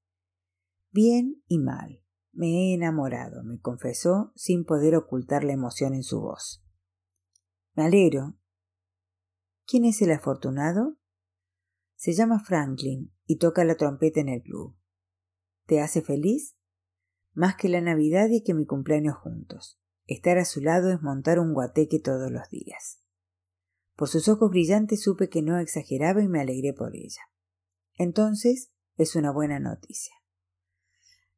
Bien y mal. Me he enamorado, me confesó sin poder ocultar la emoción en su voz. Me alegro. ¿Quién es el afortunado? Se llama Franklin y toca la trompeta en el club. ¿Te hace feliz? Más que la Navidad y que mi cumpleaños juntos. Estar a su lado es montar un guateque todos los días. Por sus ojos brillantes supe que no exageraba y me alegré por ella. Entonces es una buena noticia.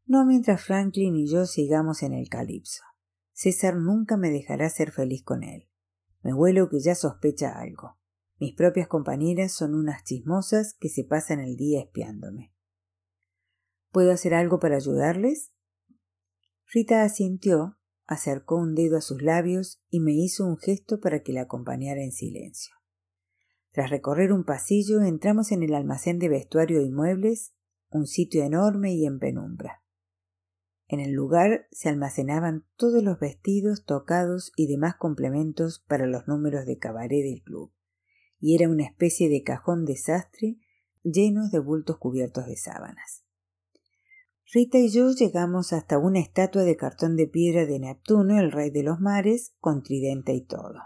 No mientras Franklin y yo sigamos en el calipso. César nunca me dejará ser feliz con él. Me huelo que ya sospecha algo. Mis propias compañeras son unas chismosas que se pasan el día espiándome. ¿Puedo hacer algo para ayudarles? Rita asintió, acercó un dedo a sus labios y me hizo un gesto para que la acompañara en silencio. Tras recorrer un pasillo entramos en el almacén de vestuario y muebles, un sitio enorme y en penumbra. En el lugar se almacenaban todos los vestidos, tocados y demás complementos para los números de cabaret del club, y era una especie de cajón desastre llenos de bultos cubiertos de sábanas. Rita y yo llegamos hasta una estatua de cartón de piedra de Neptuno, el rey de los mares, con tridente y todo.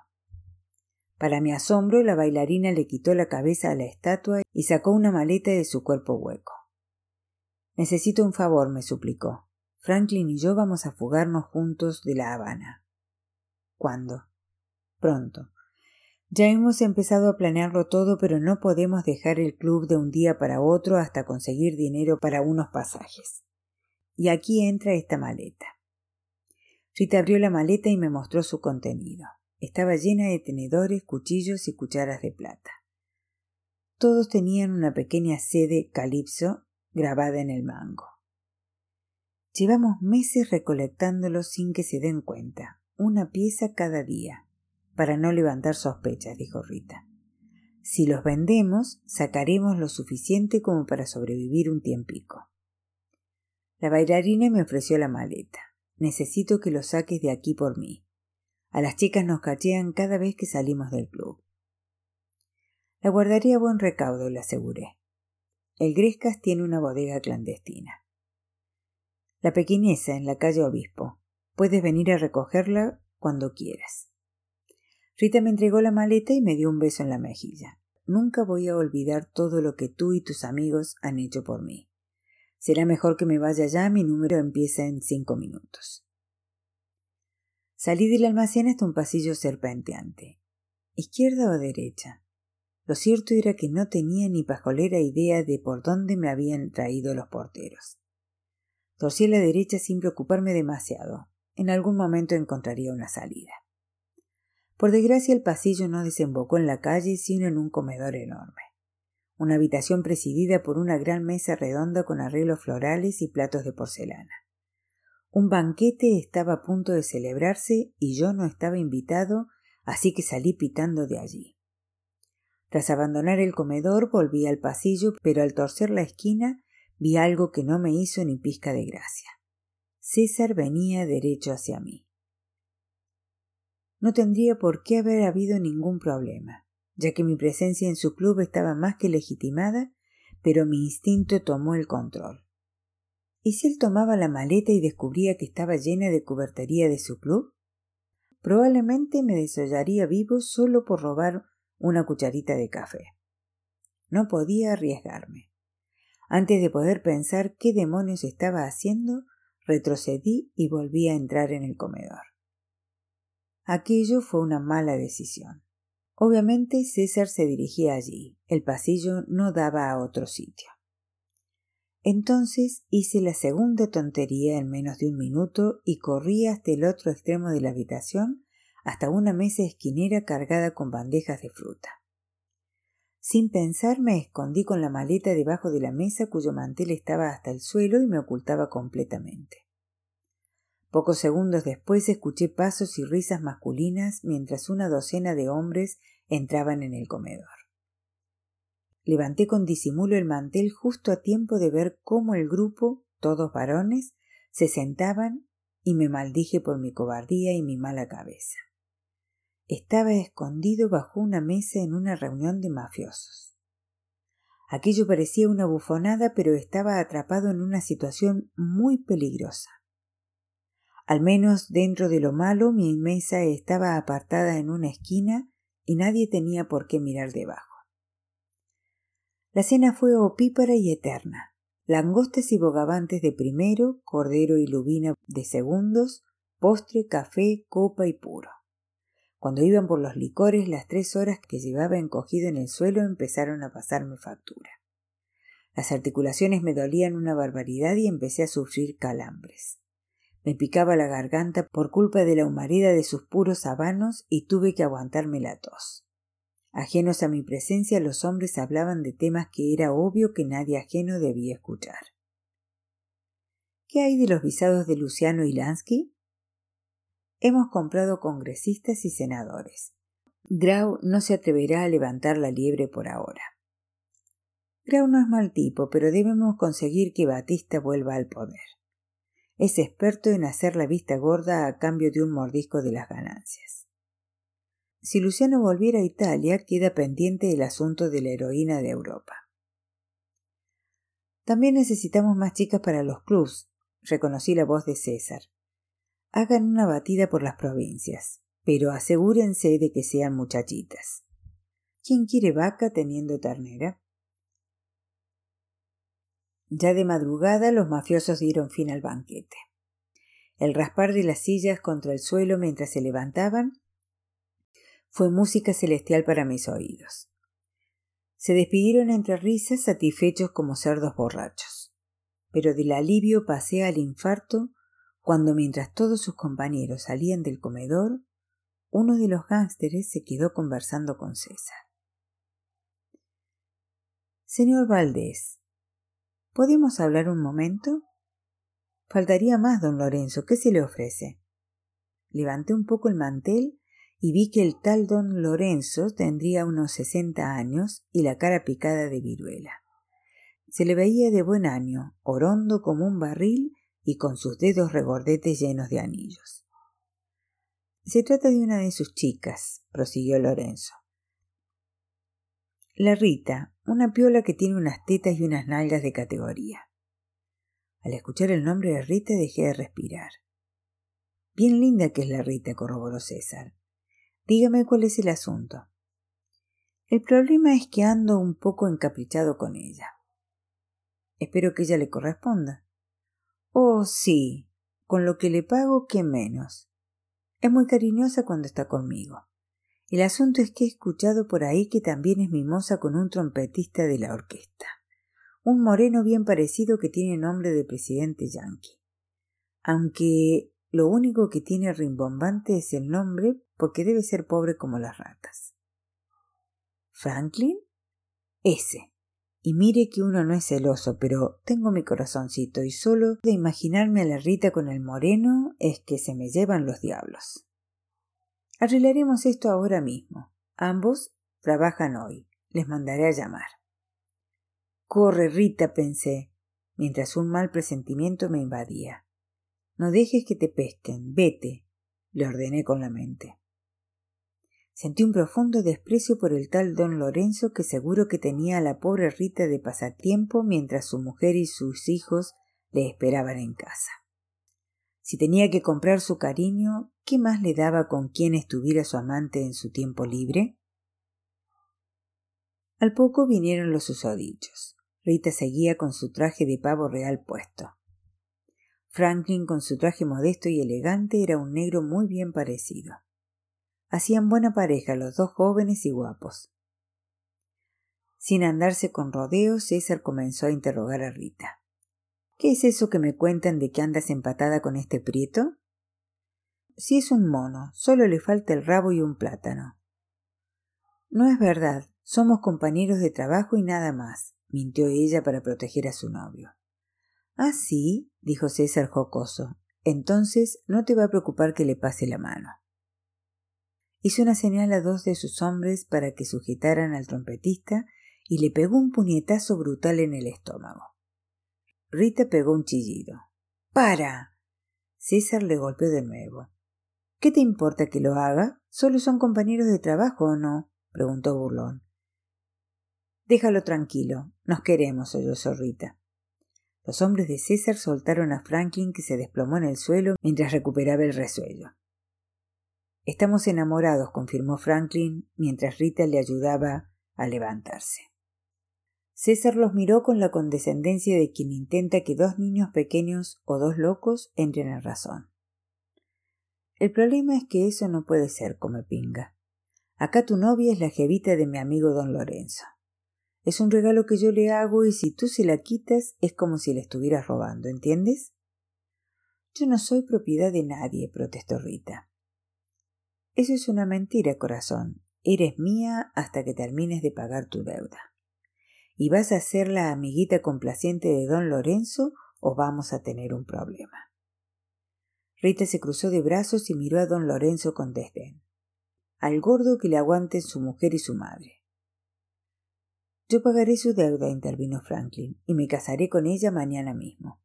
Para mi asombro, la bailarina le quitó la cabeza a la estatua y sacó una maleta de su cuerpo hueco. Necesito un favor, me suplicó. Franklin y yo vamos a fugarnos juntos de La Habana. ¿Cuándo? Pronto. Ya hemos empezado a planearlo todo, pero no podemos dejar el club de un día para otro hasta conseguir dinero para unos pasajes. Y aquí entra esta maleta. Rita abrió la maleta y me mostró su contenido. Estaba llena de tenedores, cuchillos y cucharas de plata. Todos tenían una pequeña sede calipso grabada en el mango. Llevamos meses recolectándolos sin que se den cuenta, una pieza cada día, para no levantar sospechas, dijo Rita. Si los vendemos, sacaremos lo suficiente como para sobrevivir un tiempico. La bailarina me ofreció la maleta. Necesito que lo saques de aquí por mí. A las chicas nos cachean cada vez que salimos del club. La guardaría a buen recaudo, le aseguré. El Grescas tiene una bodega clandestina. La pequinesa en la calle Obispo. Puedes venir a recogerla cuando quieras. Rita me entregó la maleta y me dio un beso en la mejilla. Nunca voy a olvidar todo lo que tú y tus amigos han hecho por mí. Será mejor que me vaya ya, mi número empieza en cinco minutos. Salí del almacén hasta un pasillo serpenteante. ¿Izquierda o derecha? Lo cierto era que no tenía ni pajolera idea de por dónde me habían traído los porteros. Torcí a la derecha sin preocuparme demasiado. En algún momento encontraría una salida. Por desgracia el pasillo no desembocó en la calle, sino en un comedor enorme una habitación presidida por una gran mesa redonda con arreglos florales y platos de porcelana. Un banquete estaba a punto de celebrarse y yo no estaba invitado, así que salí pitando de allí. Tras abandonar el comedor volví al pasillo, pero al torcer la esquina vi algo que no me hizo ni pizca de gracia. César venía derecho hacia mí. No tendría por qué haber habido ningún problema ya que mi presencia en su club estaba más que legitimada, pero mi instinto tomó el control. ¿Y si él tomaba la maleta y descubría que estaba llena de cubertería de su club? Probablemente me desollaría vivo solo por robar una cucharita de café. No podía arriesgarme. Antes de poder pensar qué demonios estaba haciendo, retrocedí y volví a entrar en el comedor. Aquello fue una mala decisión. Obviamente César se dirigía allí. El pasillo no daba a otro sitio. Entonces hice la segunda tontería en menos de un minuto y corrí hasta el otro extremo de la habitación hasta una mesa esquinera cargada con bandejas de fruta. Sin pensar me escondí con la maleta debajo de la mesa cuyo mantel estaba hasta el suelo y me ocultaba completamente. Pocos segundos después escuché pasos y risas masculinas mientras una docena de hombres entraban en el comedor. Levanté con disimulo el mantel justo a tiempo de ver cómo el grupo, todos varones, se sentaban y me maldije por mi cobardía y mi mala cabeza. Estaba escondido bajo una mesa en una reunión de mafiosos. Aquello parecía una bufonada, pero estaba atrapado en una situación muy peligrosa. Al menos dentro de lo malo mi mesa estaba apartada en una esquina y nadie tenía por qué mirar debajo. La cena fue opípara y eterna. Langostas y bogavantes de primero, cordero y lubina de segundos, postre, café, copa y puro. Cuando iban por los licores, las tres horas que llevaba encogido en el suelo empezaron a pasarme factura. Las articulaciones me dolían una barbaridad y empecé a sufrir calambres. Me picaba la garganta por culpa de la humareda de sus puros habanos y tuve que aguantarme la tos. Ajenos a mi presencia, los hombres hablaban de temas que era obvio que nadie ajeno debía escuchar. ¿Qué hay de los visados de Luciano y Lansky? Hemos comprado congresistas y senadores. Grau no se atreverá a levantar la liebre por ahora. Grau no es mal tipo, pero debemos conseguir que Batista vuelva al poder. Es experto en hacer la vista gorda a cambio de un mordisco de las ganancias. Si Luciano volviera a Italia, queda pendiente el asunto de la heroína de Europa. También necesitamos más chicas para los clubs, reconocí la voz de César. Hagan una batida por las provincias, pero asegúrense de que sean muchachitas. ¿Quién quiere vaca teniendo ternera? Ya de madrugada los mafiosos dieron fin al banquete. El raspar de las sillas contra el suelo mientras se levantaban fue música celestial para mis oídos. Se despidieron entre risas satisfechos como cerdos borrachos. Pero del alivio pasé al infarto cuando mientras todos sus compañeros salían del comedor, uno de los gánsteres se quedó conversando con César. Señor Valdés, ¿podemos hablar un momento? Faltaría más, don Lorenzo. ¿Qué se le ofrece? Levanté un poco el mantel y vi que el tal don Lorenzo tendría unos sesenta años y la cara picada de viruela. Se le veía de buen año, orondo como un barril y con sus dedos regordetes llenos de anillos. Se trata de una de sus chicas, prosiguió Lorenzo. La Rita, una piola que tiene unas tetas y unas nalgas de categoría. Al escuchar el nombre de Rita dejé de respirar. Bien linda que es la Rita, corroboró César. Dígame cuál es el asunto. El problema es que ando un poco encaprichado con ella. Espero que ella le corresponda. Oh, sí. Con lo que le pago, ¿qué menos? Es muy cariñosa cuando está conmigo. El asunto es que he escuchado por ahí que también es mimosa con un trompetista de la orquesta, un moreno bien parecido que tiene nombre de presidente yankee. Aunque lo único que tiene rimbombante es el nombre, porque debe ser pobre como las ratas. ¿Franklin? Ese. Y mire que uno no es celoso, pero tengo mi corazoncito y solo de imaginarme a la Rita con el moreno es que se me llevan los diablos. Arreglaremos esto ahora mismo. Ambos trabajan hoy. Les mandaré a llamar. Corre, Rita, pensé, mientras un mal presentimiento me invadía. No dejes que te pesquen. Vete, le ordené con la mente. Sentí un profundo desprecio por el tal don Lorenzo que seguro que tenía a la pobre Rita de pasatiempo mientras su mujer y sus hijos le esperaban en casa. Si tenía que comprar su cariño, ¿qué más le daba con quien estuviera su amante en su tiempo libre? Al poco vinieron los susodichos. Rita seguía con su traje de pavo real puesto. Franklin, con su traje modesto y elegante, era un negro muy bien parecido. Hacían buena pareja los dos jóvenes y guapos. Sin andarse con rodeos, César comenzó a interrogar a Rita. ¿Qué es eso que me cuentan de que andas empatada con este prieto? Si es un mono, solo le falta el rabo y un plátano. No es verdad, somos compañeros de trabajo y nada más, mintió ella para proteger a su novio. Ah, sí, dijo César jocoso. Entonces no te va a preocupar que le pase la mano. Hizo una señal a dos de sus hombres para que sujetaran al trompetista y le pegó un puñetazo brutal en el estómago. Rita pegó un chillido. ¡Para! César le golpeó de nuevo. ¿Qué te importa que lo haga? ¿Solo son compañeros de trabajo o no? preguntó burlón. Déjalo tranquilo. Nos queremos, oyó Rita. Los hombres de César soltaron a Franklin que se desplomó en el suelo mientras recuperaba el resuello. Estamos enamorados, confirmó Franklin mientras Rita le ayudaba a levantarse. César los miró con la condescendencia de quien intenta que dos niños pequeños o dos locos entren en razón. El problema es que eso no puede ser, come pinga. Acá tu novia es la jevita de mi amigo don Lorenzo. Es un regalo que yo le hago y si tú se la quitas es como si la estuvieras robando, ¿entiendes? Yo no soy propiedad de nadie, protestó Rita. Eso es una mentira, corazón. Eres mía hasta que termines de pagar tu deuda y vas a ser la amiguita complaciente de don Lorenzo o vamos a tener un problema. Rita se cruzó de brazos y miró a don Lorenzo con desdén. Al gordo que le aguanten su mujer y su madre. Yo pagaré su deuda, intervino Franklin, y me casaré con ella mañana mismo.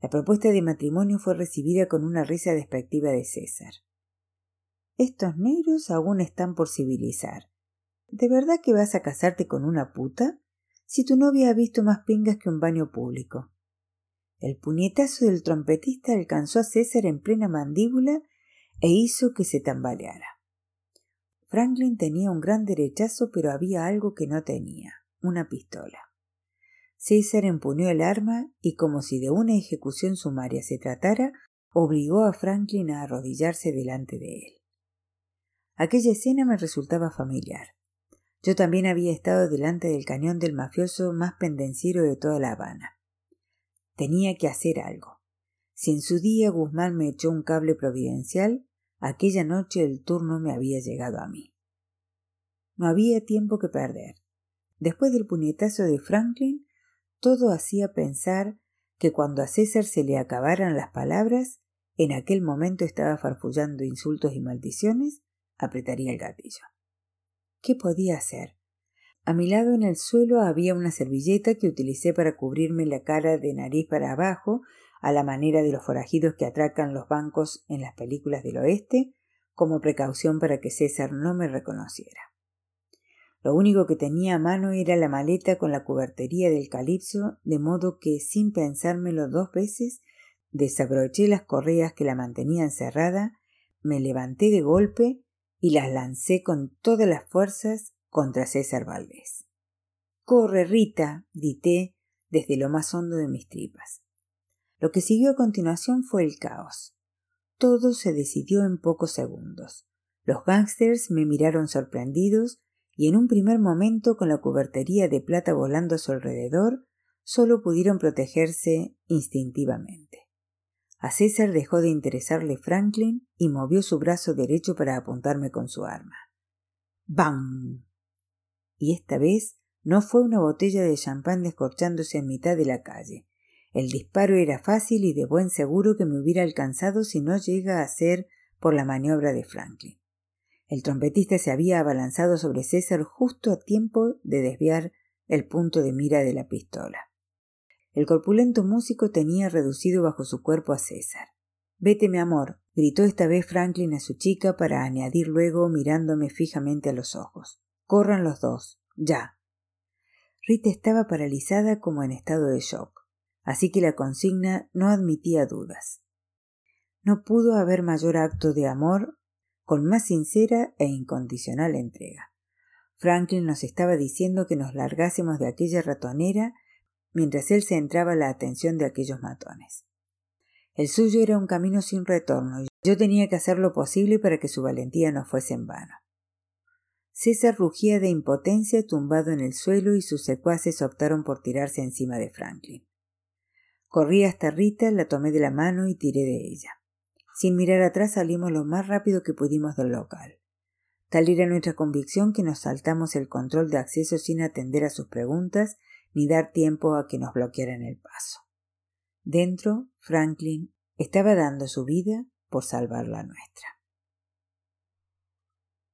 La propuesta de matrimonio fue recibida con una risa despectiva de César. Estos negros aún están por civilizar, ¿De verdad que vas a casarte con una puta? si tu novia ha visto más pingas que un baño público. El puñetazo del trompetista alcanzó a César en plena mandíbula e hizo que se tambaleara. Franklin tenía un gran derechazo, pero había algo que no tenía, una pistola. César empuñó el arma y, como si de una ejecución sumaria se tratara, obligó a Franklin a arrodillarse delante de él. Aquella escena me resultaba familiar. Yo también había estado delante del cañón del mafioso más pendenciero de toda La Habana. Tenía que hacer algo. Si en su día Guzmán me echó un cable providencial, aquella noche el turno me había llegado a mí. No había tiempo que perder. Después del puñetazo de Franklin, todo hacía pensar que cuando a César se le acabaran las palabras, en aquel momento estaba farfullando insultos y maldiciones, apretaría el gatillo. ¿Qué podía hacer? A mi lado en el suelo había una servilleta que utilicé para cubrirme la cara de nariz para abajo, a la manera de los forajidos que atracan los bancos en las películas del oeste, como precaución para que César no me reconociera. Lo único que tenía a mano era la maleta con la cubertería del calipso, de modo que, sin pensármelo dos veces, desabroché las correas que la mantenían cerrada, me levanté de golpe y las lancé con todas las fuerzas contra César Valdés. Corre, Rita, grité desde lo más hondo de mis tripas. Lo que siguió a continuación fue el caos. Todo se decidió en pocos segundos. Los gángsters me miraron sorprendidos y en un primer momento con la cubertería de plata volando a su alrededor, solo pudieron protegerse instintivamente. A César dejó de interesarle Franklin y movió su brazo derecho para apuntarme con su arma. ¡Bam! Y esta vez no fue una botella de champán descorchándose en mitad de la calle. El disparo era fácil y de buen seguro que me hubiera alcanzado si no llega a ser por la maniobra de Franklin. El trompetista se había abalanzado sobre César justo a tiempo de desviar el punto de mira de la pistola. El corpulento músico tenía reducido bajo su cuerpo a César. Vete, mi amor, gritó esta vez Franklin a su chica para añadir luego mirándome fijamente a los ojos. Corran los dos, ya. Rita estaba paralizada como en estado de shock, así que la consigna no admitía dudas. No pudo haber mayor acto de amor con más sincera e incondicional entrega. Franklin nos estaba diciendo que nos largásemos de aquella ratonera mientras él centraba la atención de aquellos matones. El suyo era un camino sin retorno y yo tenía que hacer lo posible para que su valentía no fuese en vano. César rugía de impotencia tumbado en el suelo y sus secuaces optaron por tirarse encima de Franklin. Corrí hasta Rita, la tomé de la mano y tiré de ella. Sin mirar atrás salimos lo más rápido que pudimos del local. Tal era nuestra convicción que nos saltamos el control de acceso sin atender a sus preguntas ni dar tiempo a que nos bloquearan el paso. Dentro, Franklin estaba dando su vida por salvar la nuestra.